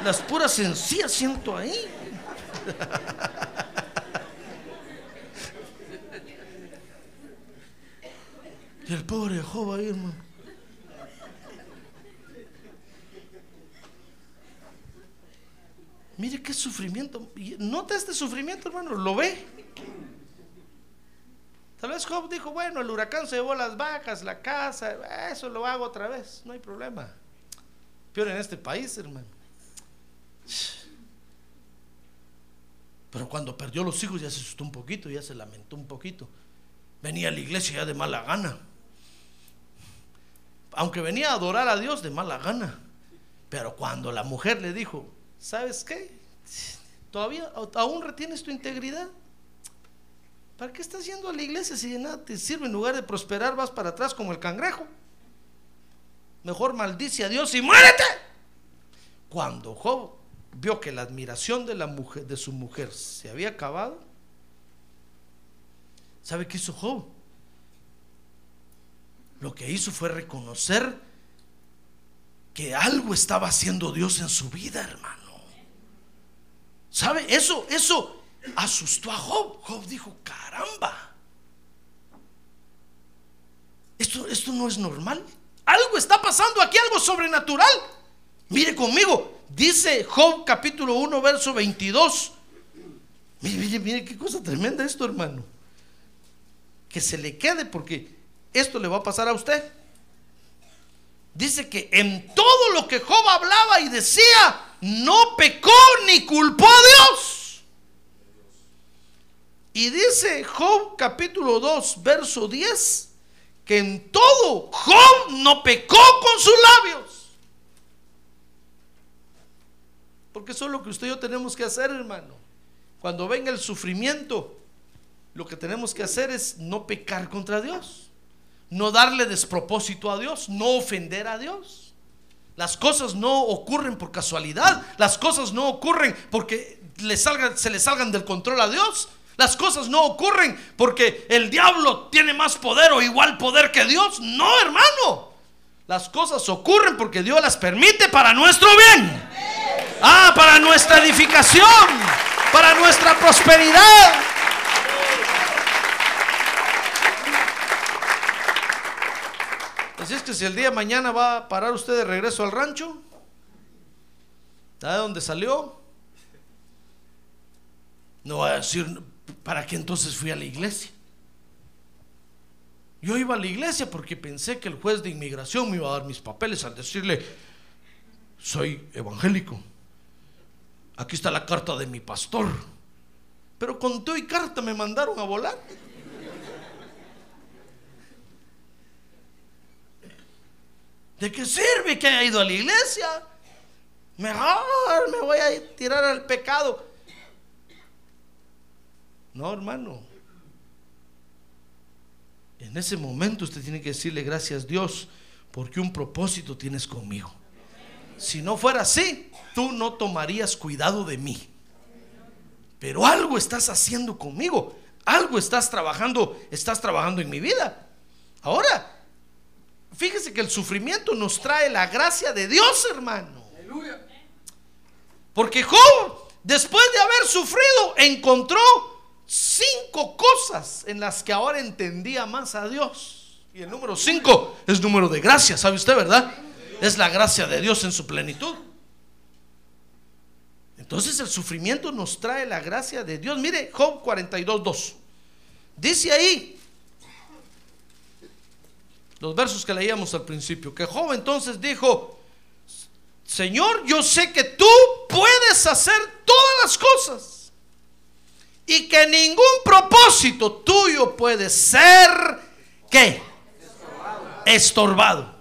las puras encías siento ahí. Y el pobre Job ahí, hermano. Mire qué sufrimiento. Nota este sufrimiento, hermano. ¿Lo ve? Tal vez Job dijo, bueno, el huracán se llevó las vacas, la casa, eso lo hago otra vez, no hay problema. Peor en este país, hermano. Pero cuando perdió los hijos ya se asustó un poquito, ya se lamentó un poquito. Venía a la iglesia ya de mala gana. Aunque venía a adorar a Dios de mala gana. Pero cuando la mujer le dijo, ¿sabes qué? Todavía aún retienes tu integridad. ¿Para qué estás yendo a la iglesia si de nada te sirve? En lugar de prosperar vas para atrás como el cangrejo. Mejor maldice a Dios y muérete. Cuando Job vio que la admiración de, la mujer, de su mujer se había acabado, ¿sabe qué hizo Job? Lo que hizo fue reconocer que algo estaba haciendo Dios en su vida, hermano. ¿Sabe? Eso, eso asustó a Job. Job dijo, caramba, esto, esto no es normal. Algo está pasando aquí, algo sobrenatural. Mire conmigo, dice Job capítulo 1, verso 22. Mire, mire, mire qué cosa tremenda esto, hermano. Que se le quede porque esto le va a pasar a usted. Dice que en todo lo que Job hablaba y decía, no pecó ni culpó a Dios. Y dice Job capítulo 2, verso 10, que en todo Job no pecó con sus labios. Porque eso es lo que usted y yo tenemos que hacer, hermano. Cuando venga el sufrimiento, lo que tenemos que hacer es no pecar contra Dios, no darle despropósito a Dios, no ofender a Dios. Las cosas no ocurren por casualidad. Las cosas no ocurren porque se le salgan del control a Dios. Las cosas no ocurren porque el diablo tiene más poder o igual poder que Dios. No, hermano. Las cosas ocurren porque Dios las permite para nuestro bien. Ah, para nuestra edificación, para nuestra prosperidad. Así es que si el día de mañana va a parar usted de regreso al rancho, ¿de dónde salió? No va a decir, ¿para qué entonces fui a la iglesia? Yo iba a la iglesia porque pensé que el juez de inmigración me iba a dar mis papeles al decirle, soy evangélico. Aquí está la carta de mi pastor. Pero con todo y carta me mandaron a volar. ¿De qué sirve que haya ido a la iglesia? Mejor me voy a tirar al pecado. No, hermano. En ese momento usted tiene que decirle gracias Dios porque un propósito tienes conmigo. Si no fuera así, tú no tomarías cuidado de mí. Pero algo estás haciendo conmigo. Algo estás trabajando, estás trabajando en mi vida. Ahora, Fíjese que el sufrimiento nos trae la gracia de Dios, hermano. Porque Job, después de haber sufrido, encontró cinco cosas en las que ahora entendía más a Dios. Y el número cinco es número de gracia, ¿sabe usted, verdad? Es la gracia de Dios en su plenitud. Entonces el sufrimiento nos trae la gracia de Dios. Mire, Job 42, 2. Dice ahí, los versos que leíamos al principio, que Job entonces dijo, Señor, yo sé que tú puedes hacer todas las cosas y que ningún propósito tuyo puede ser, ¿qué? Estorbado.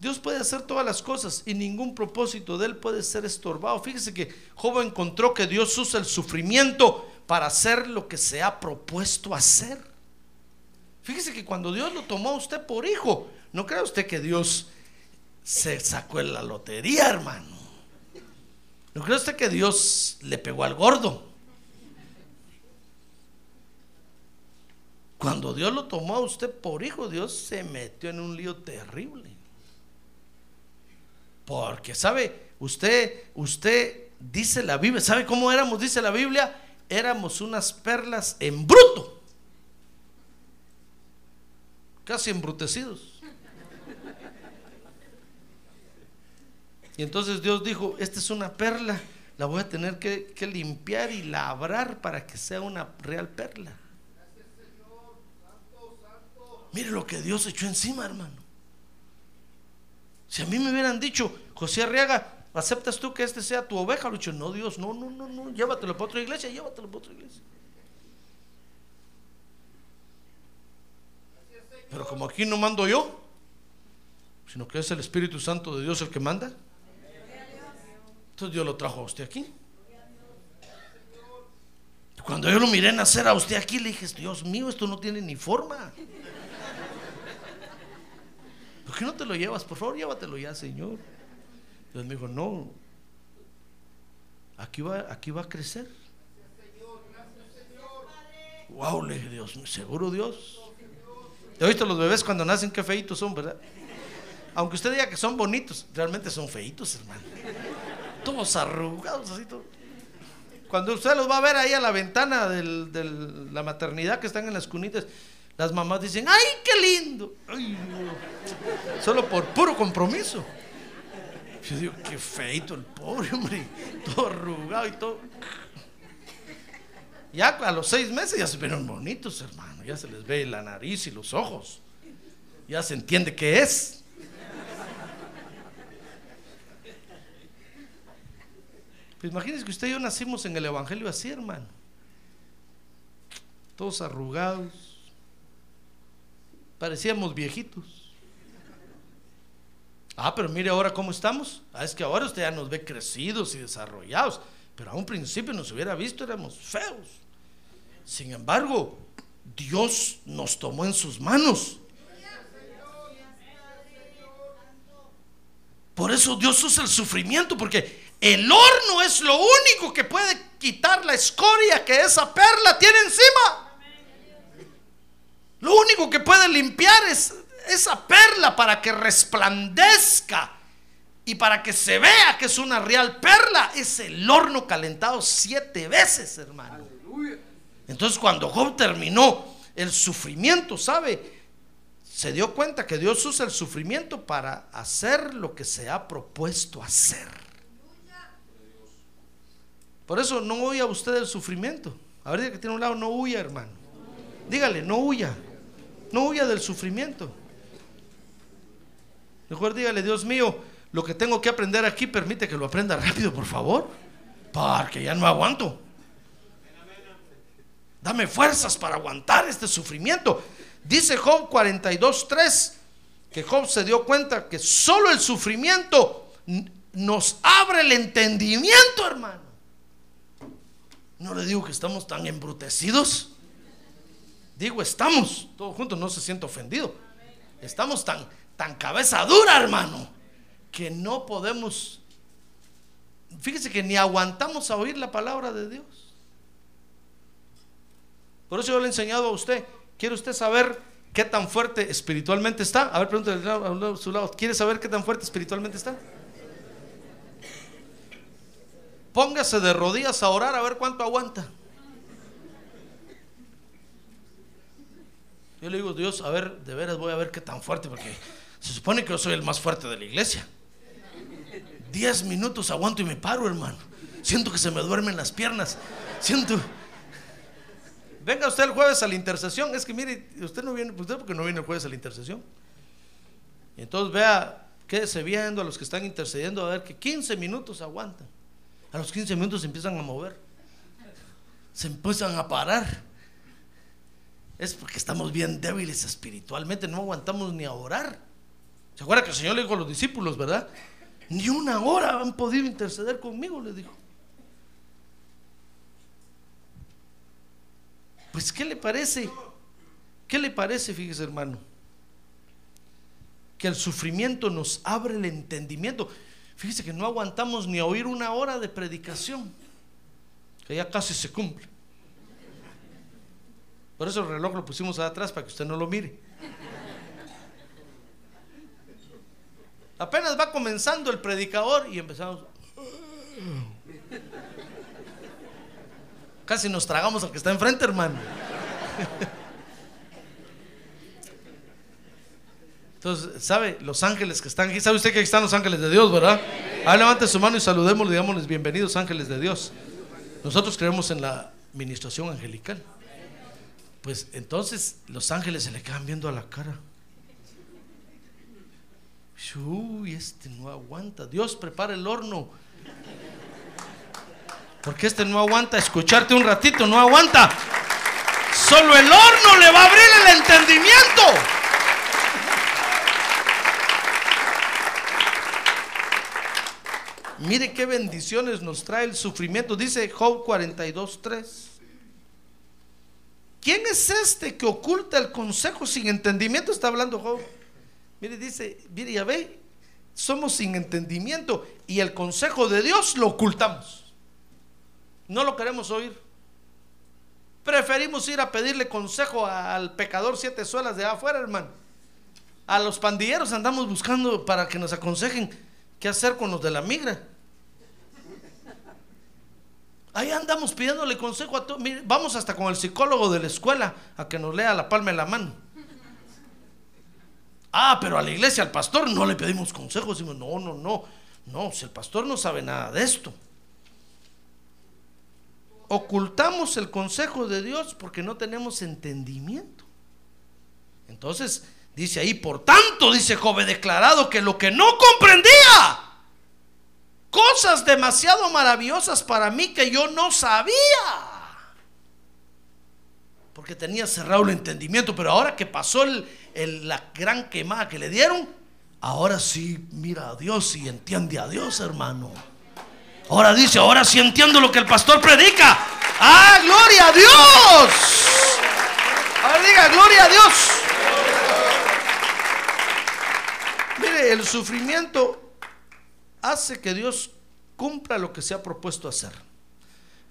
Dios puede hacer todas las cosas y ningún propósito de Él puede ser estorbado. Fíjese que Job encontró que Dios usa el sufrimiento para hacer lo que se ha propuesto hacer. Fíjese que cuando Dios lo tomó a usted por hijo, no crea usted que Dios se sacó en la lotería, hermano. ¿No cree usted que Dios le pegó al gordo? Cuando Dios lo tomó a usted por hijo, Dios se metió en un lío terrible. Porque, ¿sabe? Usted, usted dice la Biblia, ¿sabe cómo éramos? Dice la Biblia, éramos unas perlas en bruto. Casi embrutecidos. Y entonces Dios dijo, esta es una perla, la voy a tener que, limpiar y labrar para que sea una real perla. Mire lo que Dios echó encima, hermano. Si a mí me hubieran dicho, José Arriaga, ¿aceptas tú que este sea tu oveja? Dicho, no, Dios, no, no, no, no, llévatelo para otra iglesia, llévatelo para otra iglesia. Pero como aquí no mando yo, sino que es el Espíritu Santo de Dios el que manda, entonces Dios lo trajo a usted aquí. Cuando yo lo miré nacer a usted aquí, le dije, Dios mío, esto no tiene ni forma. ¿Por qué no te lo llevas? Por favor, llévatelo ya, Señor. Dios me dijo, no, aquí va, aquí va a crecer. Wow, le dije, Dios, seguro Dios. ¿Te visto los bebés cuando nacen qué feitos son, verdad? Aunque usted diga que son bonitos, realmente son feitos, hermano. Todos arrugados, así todo. Cuando usted los va a ver ahí a la ventana de la maternidad que están en las cunitas, las mamás dicen, ¡ay, qué lindo! Solo por puro compromiso. Yo digo, qué feito el pobre hombre, todo arrugado y todo. Ya a los seis meses ya se ven bonitos, hermano. Ya se les ve la nariz y los ojos. Ya se entiende qué es. Pues imagínense que usted y yo nacimos en el Evangelio así, hermano. Todos arrugados. Parecíamos viejitos. Ah, pero mire ahora cómo estamos. Ah, es que ahora usted ya nos ve crecidos y desarrollados. Pero a un principio nos hubiera visto, éramos feos. Sin embargo, Dios nos tomó en sus manos. Por eso Dios usa el sufrimiento, porque el horno es lo único que puede quitar la escoria que esa perla tiene encima. Lo único que puede limpiar es esa perla para que resplandezca y para que se vea que es una real perla. Es el horno calentado siete veces, hermano. Entonces cuando Job terminó el sufrimiento, ¿sabe? Se dio cuenta que Dios usa el sufrimiento para hacer lo que se ha propuesto hacer. Por eso no huya usted del sufrimiento. Ahorita que tiene un lado, no huya, hermano. Dígale, no huya. No huya del sufrimiento. Mejor dígale, Dios mío, lo que tengo que aprender aquí, permite que lo aprenda rápido, por favor. Porque ya no aguanto. Dame fuerzas para aguantar este sufrimiento. Dice Job 42.3 que Job se dio cuenta que solo el sufrimiento nos abre el entendimiento, hermano. No le digo que estamos tan embrutecidos. Digo, estamos, todos juntos, no se siente ofendido. Estamos tan, tan cabeza dura, hermano, que no podemos. Fíjese que ni aguantamos a oír la palabra de Dios. Por eso yo le he enseñado a usted. ¿Quiere usted saber qué tan fuerte espiritualmente está? A ver, pregúntale a su lado. ¿Quiere saber qué tan fuerte espiritualmente está? Póngase de rodillas a orar a ver cuánto aguanta. Yo le digo, Dios, a ver, de veras voy a ver qué tan fuerte, porque se supone que yo soy el más fuerte de la iglesia. Diez minutos aguanto y me paro, hermano. Siento que se me duermen las piernas. Siento. Venga usted el jueves a la intercesión. Es que mire, usted no viene, usted porque no viene el jueves a la intercesión. Y entonces vea, quédese viendo a los que están intercediendo a ver que 15 minutos aguantan. A los 15 minutos se empiezan a mover. Se empiezan a parar. Es porque estamos bien débiles espiritualmente, no aguantamos ni a orar. ¿Se acuerda que el Señor le dijo a los discípulos, verdad? Ni una hora han podido interceder conmigo, le dijo. Pues, ¿qué le parece? ¿Qué le parece, fíjese hermano? Que el sufrimiento nos abre el entendimiento. Fíjese que no aguantamos ni a oír una hora de predicación, que ya casi se cumple. Por eso el reloj lo pusimos atrás para que usted no lo mire. Apenas va comenzando el predicador y empezamos. Casi nos tragamos al que está enfrente, hermano. Entonces, ¿sabe? Los ángeles que están aquí, ¿sabe usted que aquí están los ángeles de Dios, verdad? Ahí levante su mano y saludémosle, digámosles bienvenidos ángeles de Dios. Nosotros creemos en la administración angelical. Pues entonces los ángeles se le quedan viendo a la cara. Uy, este no aguanta. Dios prepara el horno. Porque este no aguanta escucharte un ratito, no aguanta. Solo el horno le va a abrir el entendimiento. Mire qué bendiciones nos trae el sufrimiento. Dice Job 42.3. ¿Quién es este que oculta el consejo sin entendimiento? Está hablando Job. Mire, dice, mire, ya ve, somos sin entendimiento y el consejo de Dios lo ocultamos. No lo queremos oír. Preferimos ir a pedirle consejo al pecador siete suelas de afuera, hermano. A los pandilleros andamos buscando para que nos aconsejen qué hacer con los de la migra. Ahí andamos pidiéndole consejo a todos. Vamos hasta con el psicólogo de la escuela a que nos lea la palma de la mano. Ah, pero a la iglesia, al pastor, no le pedimos consejos. Decimos, no, no, no. No, si el pastor no sabe nada de esto. Ocultamos el consejo de Dios porque no tenemos entendimiento. Entonces, dice ahí, por tanto, dice Job, declarado que lo que no comprendía, cosas demasiado maravillosas para mí que yo no sabía porque tenía cerrado el entendimiento, pero ahora que pasó el, la gran quemada que le dieron, ahora sí mira a Dios y entiende a Dios, hermano. Ahora dice, ahora sí entiendo lo que el pastor predica. ¡Ah, gloria a Dios! Ahora diga, gloria a Dios. Mire, el sufrimiento hace que Dios cumpla lo que se ha propuesto hacer.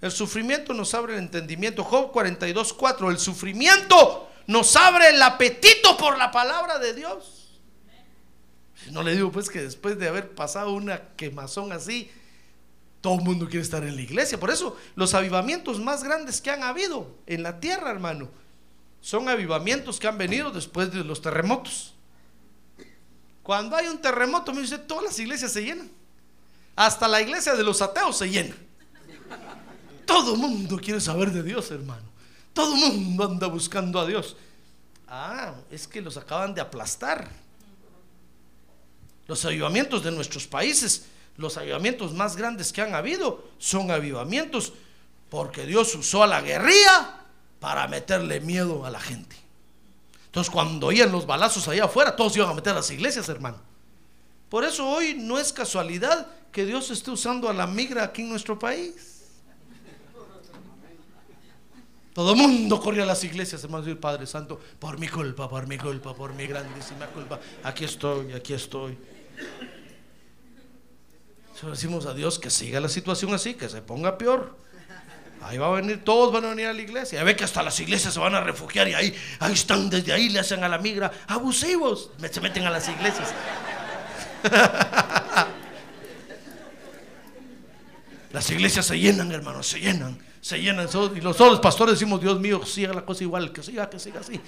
El sufrimiento nos abre el entendimiento. Job 42, 4. El sufrimiento nos abre el apetito por la palabra de Dios. No le digo pues que después de haber pasado una quemazón así, todo el mundo quiere estar en la iglesia. Por eso los avivamientos más grandes que han habido en la tierra, hermano, son avivamientos que han venido después de los terremotos. Cuando hay un terremoto, me dice, todas las iglesias se llenan. Hasta la iglesia de los ateos se llena. Todo mundo quiere saber de Dios, hermano. Todo mundo anda buscando a Dios. Ah, es que los acaban de aplastar. Los avivamientos de nuestros países, los avivamientos más grandes que han habido, son avivamientos porque Dios usó a la guerrilla para meterle miedo a la gente. Entonces, cuando oían los balazos allá afuera, todos iban a meter a las iglesias, hermano. Por eso hoy no es casualidad que Dios esté usando a la migra aquí en nuestro país. Todo el mundo corre a las iglesias, hermanos, el Padre Santo, por mi culpa, por mi culpa, por mi grandísima culpa. Aquí estoy, aquí estoy. Solo decimos a Dios que siga la situación así, que se ponga peor. Ahí va a venir, todos van a venir a la iglesia. Ya ve que hasta las iglesias se van a refugiar y ahí, ahí están, desde ahí le hacen a la migra. Abusivos, se meten a las iglesias. Las iglesias se llenan, hermanos, se llenan se llenan. Y los, todos los pastores decimos, Dios mío, siga la cosa igual, que siga, que siga así.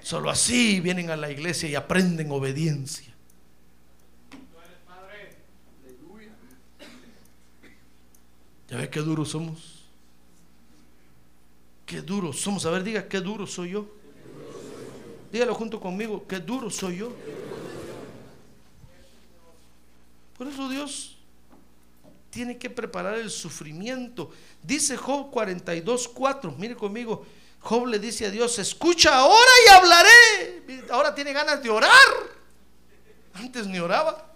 Solo así vienen a la iglesia y aprenden obediencia. ¿Ya ve qué duros somos? Qué duros somos. A ver, diga, qué duro soy yo. Dígalo junto conmigo, qué duro soy yo. Por eso Dios tiene que preparar el sufrimiento. Dice Job 42, 4. Mire conmigo. Job le dice a Dios, escucha ahora y hablaré. Ahora tiene ganas de orar. Antes ni oraba.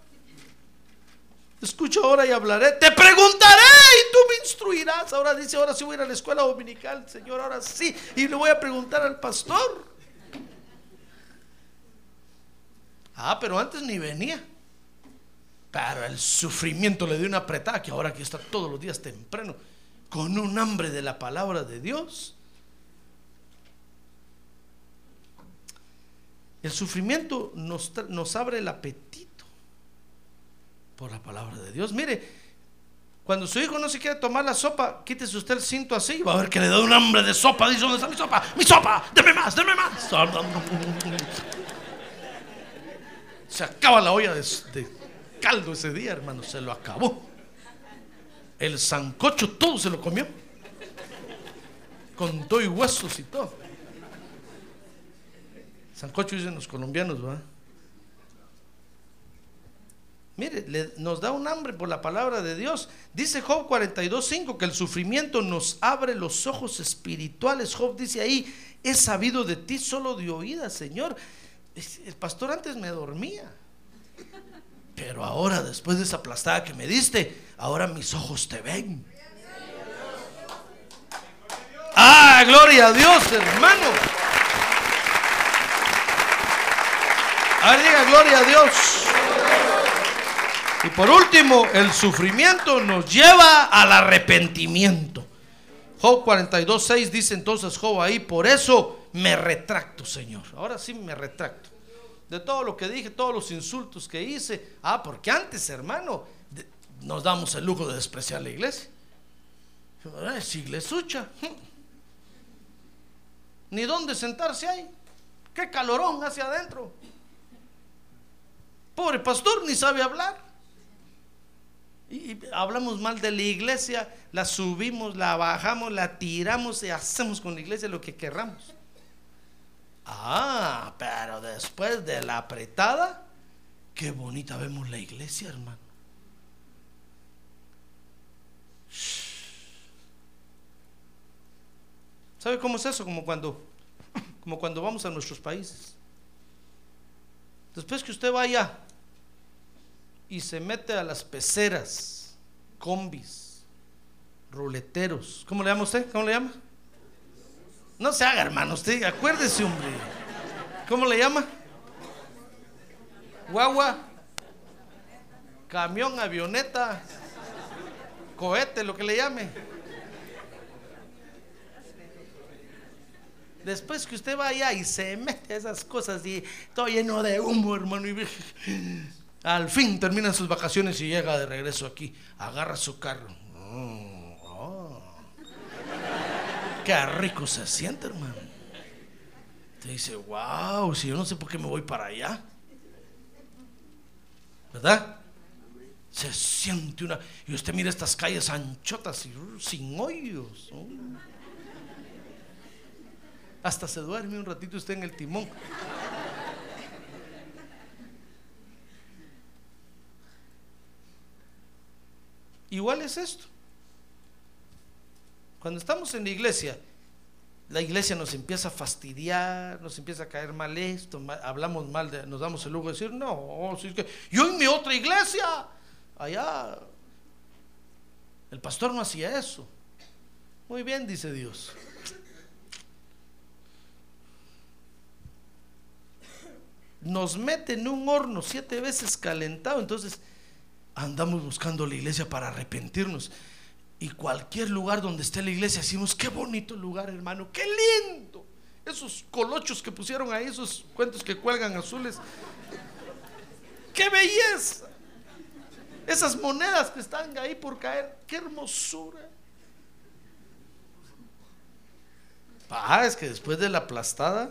Escucha ahora y hablaré. Te preguntaré y tú me instruirás. Ahora dice, ahora sí voy a ir a la escuela dominical, Señor, ahora sí. Y le voy a preguntar al pastor. Ah, pero antes ni venía. Pero el sufrimiento le dio una apretada que ahora que está todos los días temprano, con un hambre de la palabra de Dios. El sufrimiento nos, abre el apetito por la palabra de Dios. Mire, cuando su hijo no se quiere tomar la sopa, quítese usted el cinto así y va a ver que le da un hambre de sopa. Dice, ¿dónde está mi sopa? ¡Mi sopa! ¡Deme más! ¡Deme más! Se acaba la olla de caldo ese día, hermano. Se lo acabó. El sancocho todo se lo comió. Con todo y huesos y todo. Sancocho dicen los colombianos, ¿verdad? Mire, nos da un hambre por la palabra de Dios. Dice Job 42.5 que el sufrimiento nos abre los ojos espirituales. Job dice ahí, he sabido de ti solo de oídas, Señor. El pastor antes me dormía. Pero ahora, después de esa aplastada que me diste, ahora mis ojos te ven. Ah, gloria a Dios, hermano. A diga gloria a Dios. Y por último, el sufrimiento nos lleva al arrepentimiento. Job 42, 6 dice entonces Job ahí, por eso me retracto, Señor. Ahora sí me retracto. De todo lo que dije, todos los insultos que hice. Ah, porque antes, hermano, nos damos el lujo de despreciar la iglesia. Es iglesucha. Ni dónde sentarse hay. Qué calorón hacia adentro. Pobre pastor, ni sabe hablar. Y, y hablamos mal de la iglesia, la subimos, la bajamos, la tiramos y hacemos con la iglesia lo que querramos. Ah, pero después de la apretada, qué bonita vemos la iglesia, hermano. ¿Sabe cómo es eso? Como cuando, como cuando vamos a nuestros países. Después que usted vaya y se mete a las peceras, combis, ruleteros. ¿Cómo le llama usted? ¿Cómo le llama? No se haga, hermano, usted acuérdese, hombre. ¿Cómo le llama? Guagua, camión, avioneta, cohete, lo que le llame. Después que usted vaya y se mete a esas cosas y todo lleno de humo, hermano, y al fin terminan sus vacaciones y llega de regreso aquí, agarra su carro. Mm. Qué rico se siente, hermano. Te dice, wow, si yo no sé por qué me voy para allá. ¿Verdad? Se siente una. Y usted mira estas calles anchotas y uh, sin hoyos. Hasta se duerme un ratito usted en el timón. Igual es esto. Cuando estamos en la iglesia, la iglesia nos empieza a fastidiar, nos empieza a caer mal esto, hablamos mal, de, nos damos el lujo de decir, no, si es que yo en mi otra iglesia, allá, el pastor no hacía eso. Muy bien, dice Dios. Nos mete en un horno siete veces calentado, entonces andamos buscando la iglesia para arrepentirnos. Y cualquier lugar donde esté la iglesia, decimos, qué bonito lugar, hermano, qué lindo. Esos colochos que pusieron ahí, esos cuentos que cuelgan azules. ¡Qué belleza! Esas monedas que están ahí por caer, qué hermosura. Ah, es que después de la aplastada,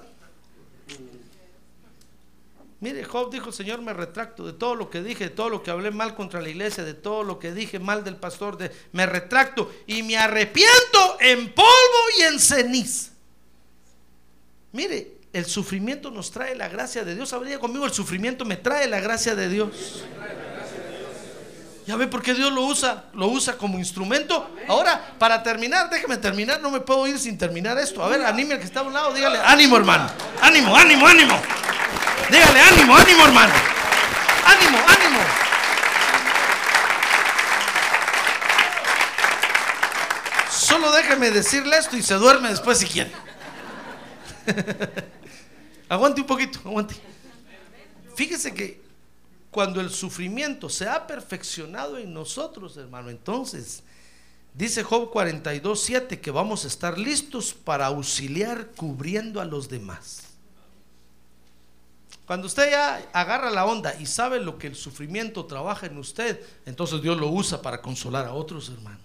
Mire, Job dijo, Señor, me retracto de todo lo que dije, de todo lo que hablé mal contra la iglesia, de todo lo que dije mal del pastor, de, me retracto y me arrepiento en polvo y en ceniza. Mire, el sufrimiento nos trae la gracia de Dios. Habría conmigo, el sufrimiento me trae la gracia de Dios. ¿Ya ve por qué Dios lo usa? Lo usa como instrumento. Ahora, para terminar, déjeme terminar, no me puedo ir sin terminar esto. A ver, anime al que está a un lado, dígale, ánimo hermano, ánimo, ánimo, ánimo. Dígale, ánimo, ánimo hermano. Ánimo, ánimo. Solo déjeme decirle esto y se duerme después si quiere. aguante un poquito, aguante. Fíjese que cuando el sufrimiento se ha perfeccionado en nosotros, hermano, entonces dice Job 42, 7 que vamos a estar listos para auxiliar cubriendo a los demás. Cuando usted ya agarra la onda y sabe lo que el sufrimiento trabaja en usted, entonces Dios lo usa para consolar a otros hermanos.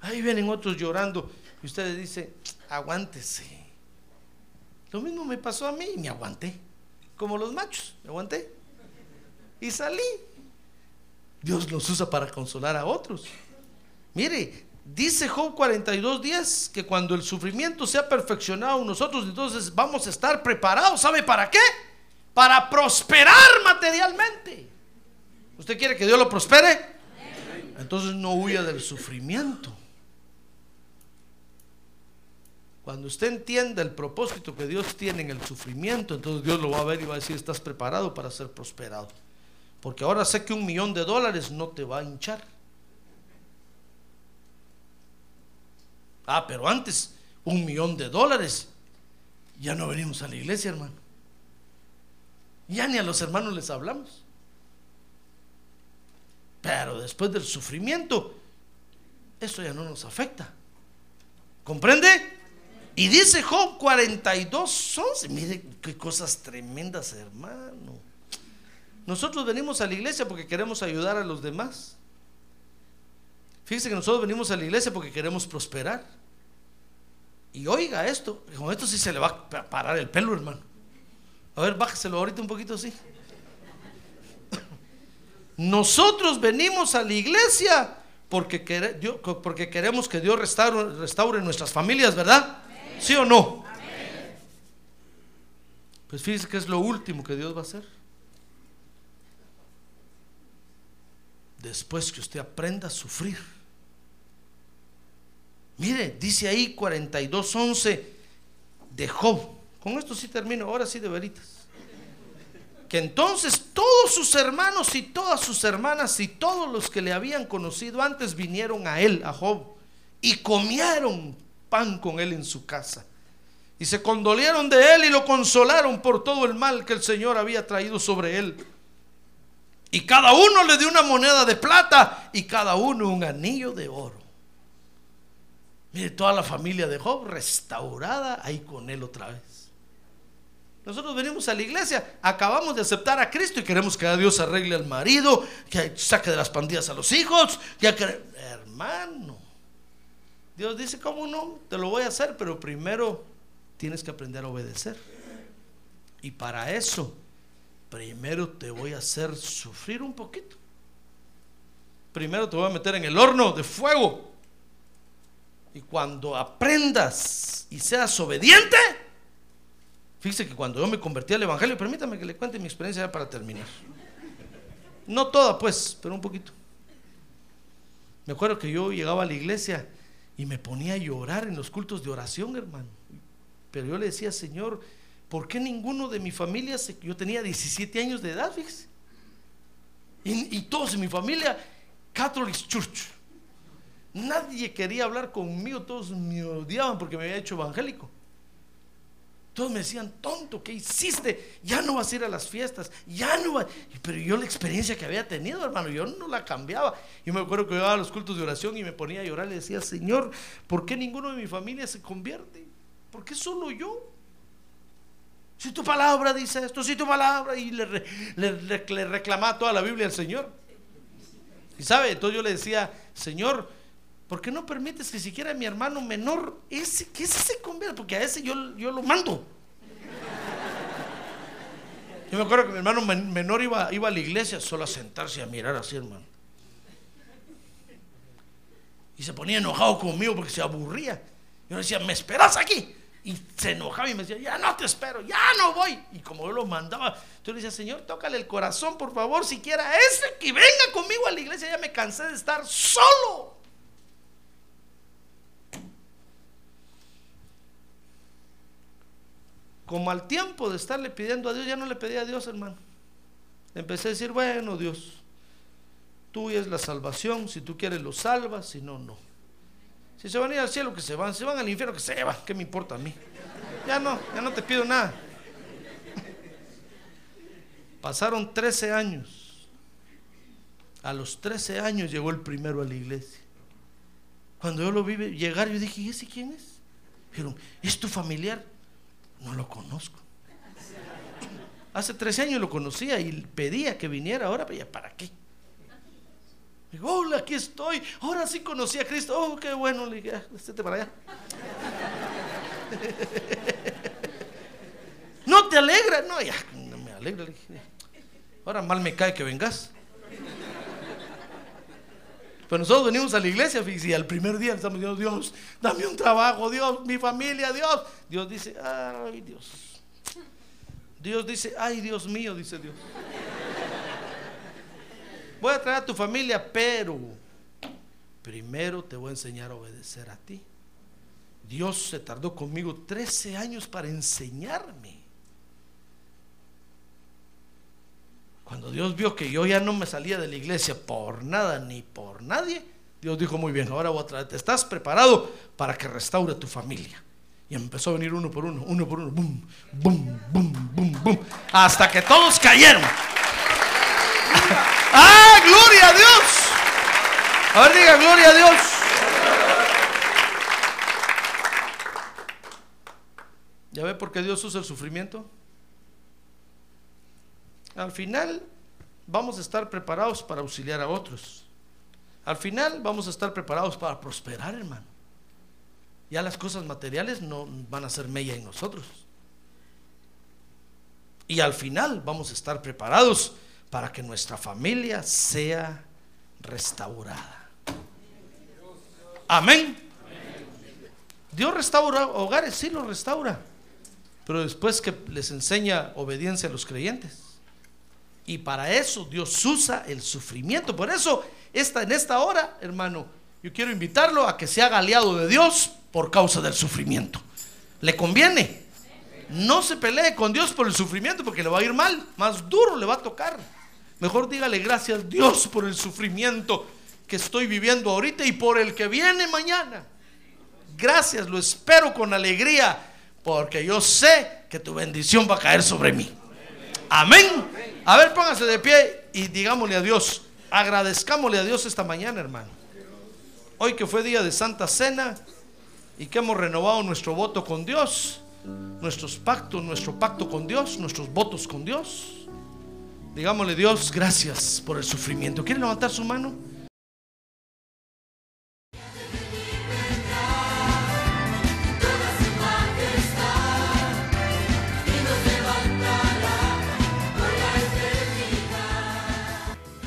Ahí vienen otros llorando y usted le dice, aguántese. Lo mismo me pasó a mí y me aguanté. Como los machos, me aguanté. Y salí. Dios los usa para consolar a otros. Mire, dice Job 42:10 que cuando el sufrimiento sea perfeccionado en nosotros, entonces vamos a estar preparados. ¿Sabe para qué? Para prosperar materialmente. ¿Usted quiere que Dios lo prospere? Entonces no huya del sufrimiento. Cuando usted entienda el propósito que Dios tiene en el sufrimiento, entonces Dios lo va a ver y va a decir, estás preparado para ser prosperado. Porque ahora sé que un millón de dólares no te va a hinchar. Ah, pero antes, un millón de dólares, ya no venimos a la iglesia, hermano. Ya ni a los hermanos les hablamos. Pero después del sufrimiento, eso ya no nos afecta. ¿Comprende? Y dice Job 42, 11. Mire qué cosas tremendas, hermano. Nosotros venimos a la iglesia porque queremos ayudar a los demás. Fíjese que nosotros venimos a la iglesia porque queremos prosperar. Y oiga esto, con esto sí se le va a parar el pelo, hermano. A ver, bájeselo ahorita un poquito así. Nosotros venimos a la iglesia porque, queremos que Dios restaure, restaure nuestras familias, ¿verdad? ¿Sí o no? Pues fíjese que es lo último que Dios va a hacer. Después que usted aprenda a sufrir. Mire, dice ahí 42.11 de Job. Con esto sí termino, ahora sí de veritas. Que entonces todos sus hermanos y todas sus hermanas y todos los que le habían conocido antes vinieron a él, a Job, y comieron pan con él en su casa. Y se condolieron de él y lo consolaron por todo el mal que el Señor había traído sobre él. Y cada uno le dio una moneda de plata y cada uno un anillo de oro. Mire, toda la familia de Job restaurada ahí con él otra vez. Nosotros venimos a la iglesia, acabamos de aceptar a Cristo y queremos que a Dios arregle al marido, que saque de las pandillas a los hijos, ya que hermano, Dios dice, ¿cómo no? Te lo voy a hacer, pero primero tienes que aprender a obedecer. Y para eso, primero te voy a hacer sufrir un poquito. Primero te voy a meter en el horno de fuego. Y cuando aprendas y seas obediente, fíjese que cuando yo me convertí al Evangelio, permítame que le cuente mi experiencia ya para terminar. No toda, pues, pero un poquito. Me acuerdo que yo llegaba a la iglesia y me ponía a llorar en los cultos de oración, hermano. Pero yo le decía, Señor, ¿por qué ninguno de mi familia, se... yo tenía 17 años de edad, fíjese? Y, todos en mi familia, Catholic Church. Nadie quería hablar conmigo, todos me odiaban porque me había hecho evangélico. Todos me decían, tonto, ¿qué hiciste? Ya no vas a ir a las fiestas, ya no vas. Pero yo la experiencia que había tenido, hermano, yo no la cambiaba. Yo me acuerdo que iba a los cultos de oración y me ponía a llorar y decía, Señor, ¿por qué ninguno de mi familia se convierte? ¿Por qué solo yo? Si tu palabra dice esto, si tu palabra, y le, reclamaba toda la Biblia al Señor. Y sabe, entonces yo le decía, Señor, ¿por qué no permites que siquiera mi hermano menor, ese, que ese se convierta? Porque a ese yo, yo lo mando. Yo me acuerdo que mi hermano menor iba, iba a la iglesia solo a sentarse y a mirar así, hermano. Y se ponía enojado conmigo porque se aburría. Yo le decía, ¿me esperas aquí? Y se enojaba y me decía, ya no te espero, ya no voy. Y como yo lo mandaba, yo le decía, Señor, tócale el corazón, por favor, siquiera ese que venga conmigo a la iglesia, ya me cansé de estar solo. Como al tiempo de estarle pidiendo a Dios, ya no le pedí a Dios, hermano. Empecé a decir, bueno, Dios, tú es la salvación, si tú quieres lo salvas, si no, no. Si se van a ir al cielo, que se van, si van al infierno, que se van, ¿qué me importa a mí? Ya no, ya no te pido nada. Pasaron 13 años. A los 13 años llegó el primero a la iglesia. Cuando yo lo vi llegar, yo dije, ¿y ese quién es? Dijeron, ¿es tu familiar? No lo conozco. Hace 13 años lo conocía y pedía que viniera ahora, pero ya para qué. Digo, hola, aquí estoy. Ahora sí conocí a Cristo. Oh, qué bueno. Le dije, ah, para allá. ¿No te alegra? No, ya, no me alegra. Ahora mal me cae que vengas. Pero nosotros venimos a la iglesia, y al primer día estamos diciendo, Dios, dame un trabajo, Dios, mi familia, Dios. Dios dice, ay Dios. Dios dice, ay Dios mío, dice Dios. Voy a traer a tu familia, pero primero te voy a enseñar a obedecer a ti. Dios se tardó conmigo 13 años para enseñarme. Cuando Dios vio que yo ya no me salía de la iglesia por nada ni por nadie, Dios dijo, muy bien, ahora voy a traerte. ¿Estás preparado para que restaure tu familia? Y empezó a venir uno por uno, uno por uno, boom, boom, boom, boom, boom, hasta que todos cayeron. ¡Ah, gloria a Dios! A ver, diga, gloria a Dios. ¿Ya ve por qué Dios usa el sufrimiento? Al final vamos a estar preparados para auxiliar a otros. Al final vamos a estar preparados para prosperar, hermano. Ya las cosas materiales no van a ser mella en nosotros. Y al final vamos a estar preparados para que nuestra familia sea restaurada. Amén. Dios restaura hogares, sí los restaura, pero después que les enseña obediencia a los creyentes. Y para eso Dios usa el sufrimiento. Por eso, esta, en esta hora, hermano, yo quiero invitarlo a que se haga aliado de Dios por causa del sufrimiento. ¿Le conviene? No se pelee con Dios por el sufrimiento porque le va a ir mal. Más duro le va a tocar. Mejor dígale gracias Dios por el sufrimiento que estoy viviendo ahorita y por el que viene mañana. Gracias, lo espero con alegría porque yo sé que tu bendición va a caer sobre mí. Amén. A ver, póngase de pie y digámosle a Dios, agradezcámosle a Dios esta mañana, hermano. Hoy que fue día de Santa Cena y que hemos renovado nuestro voto con Dios, nuestros pactos, nuestro pacto con Dios, nuestros votos con Dios. Digámosle Dios, gracias por el sufrimiento. ¿Quiere levantar su mano?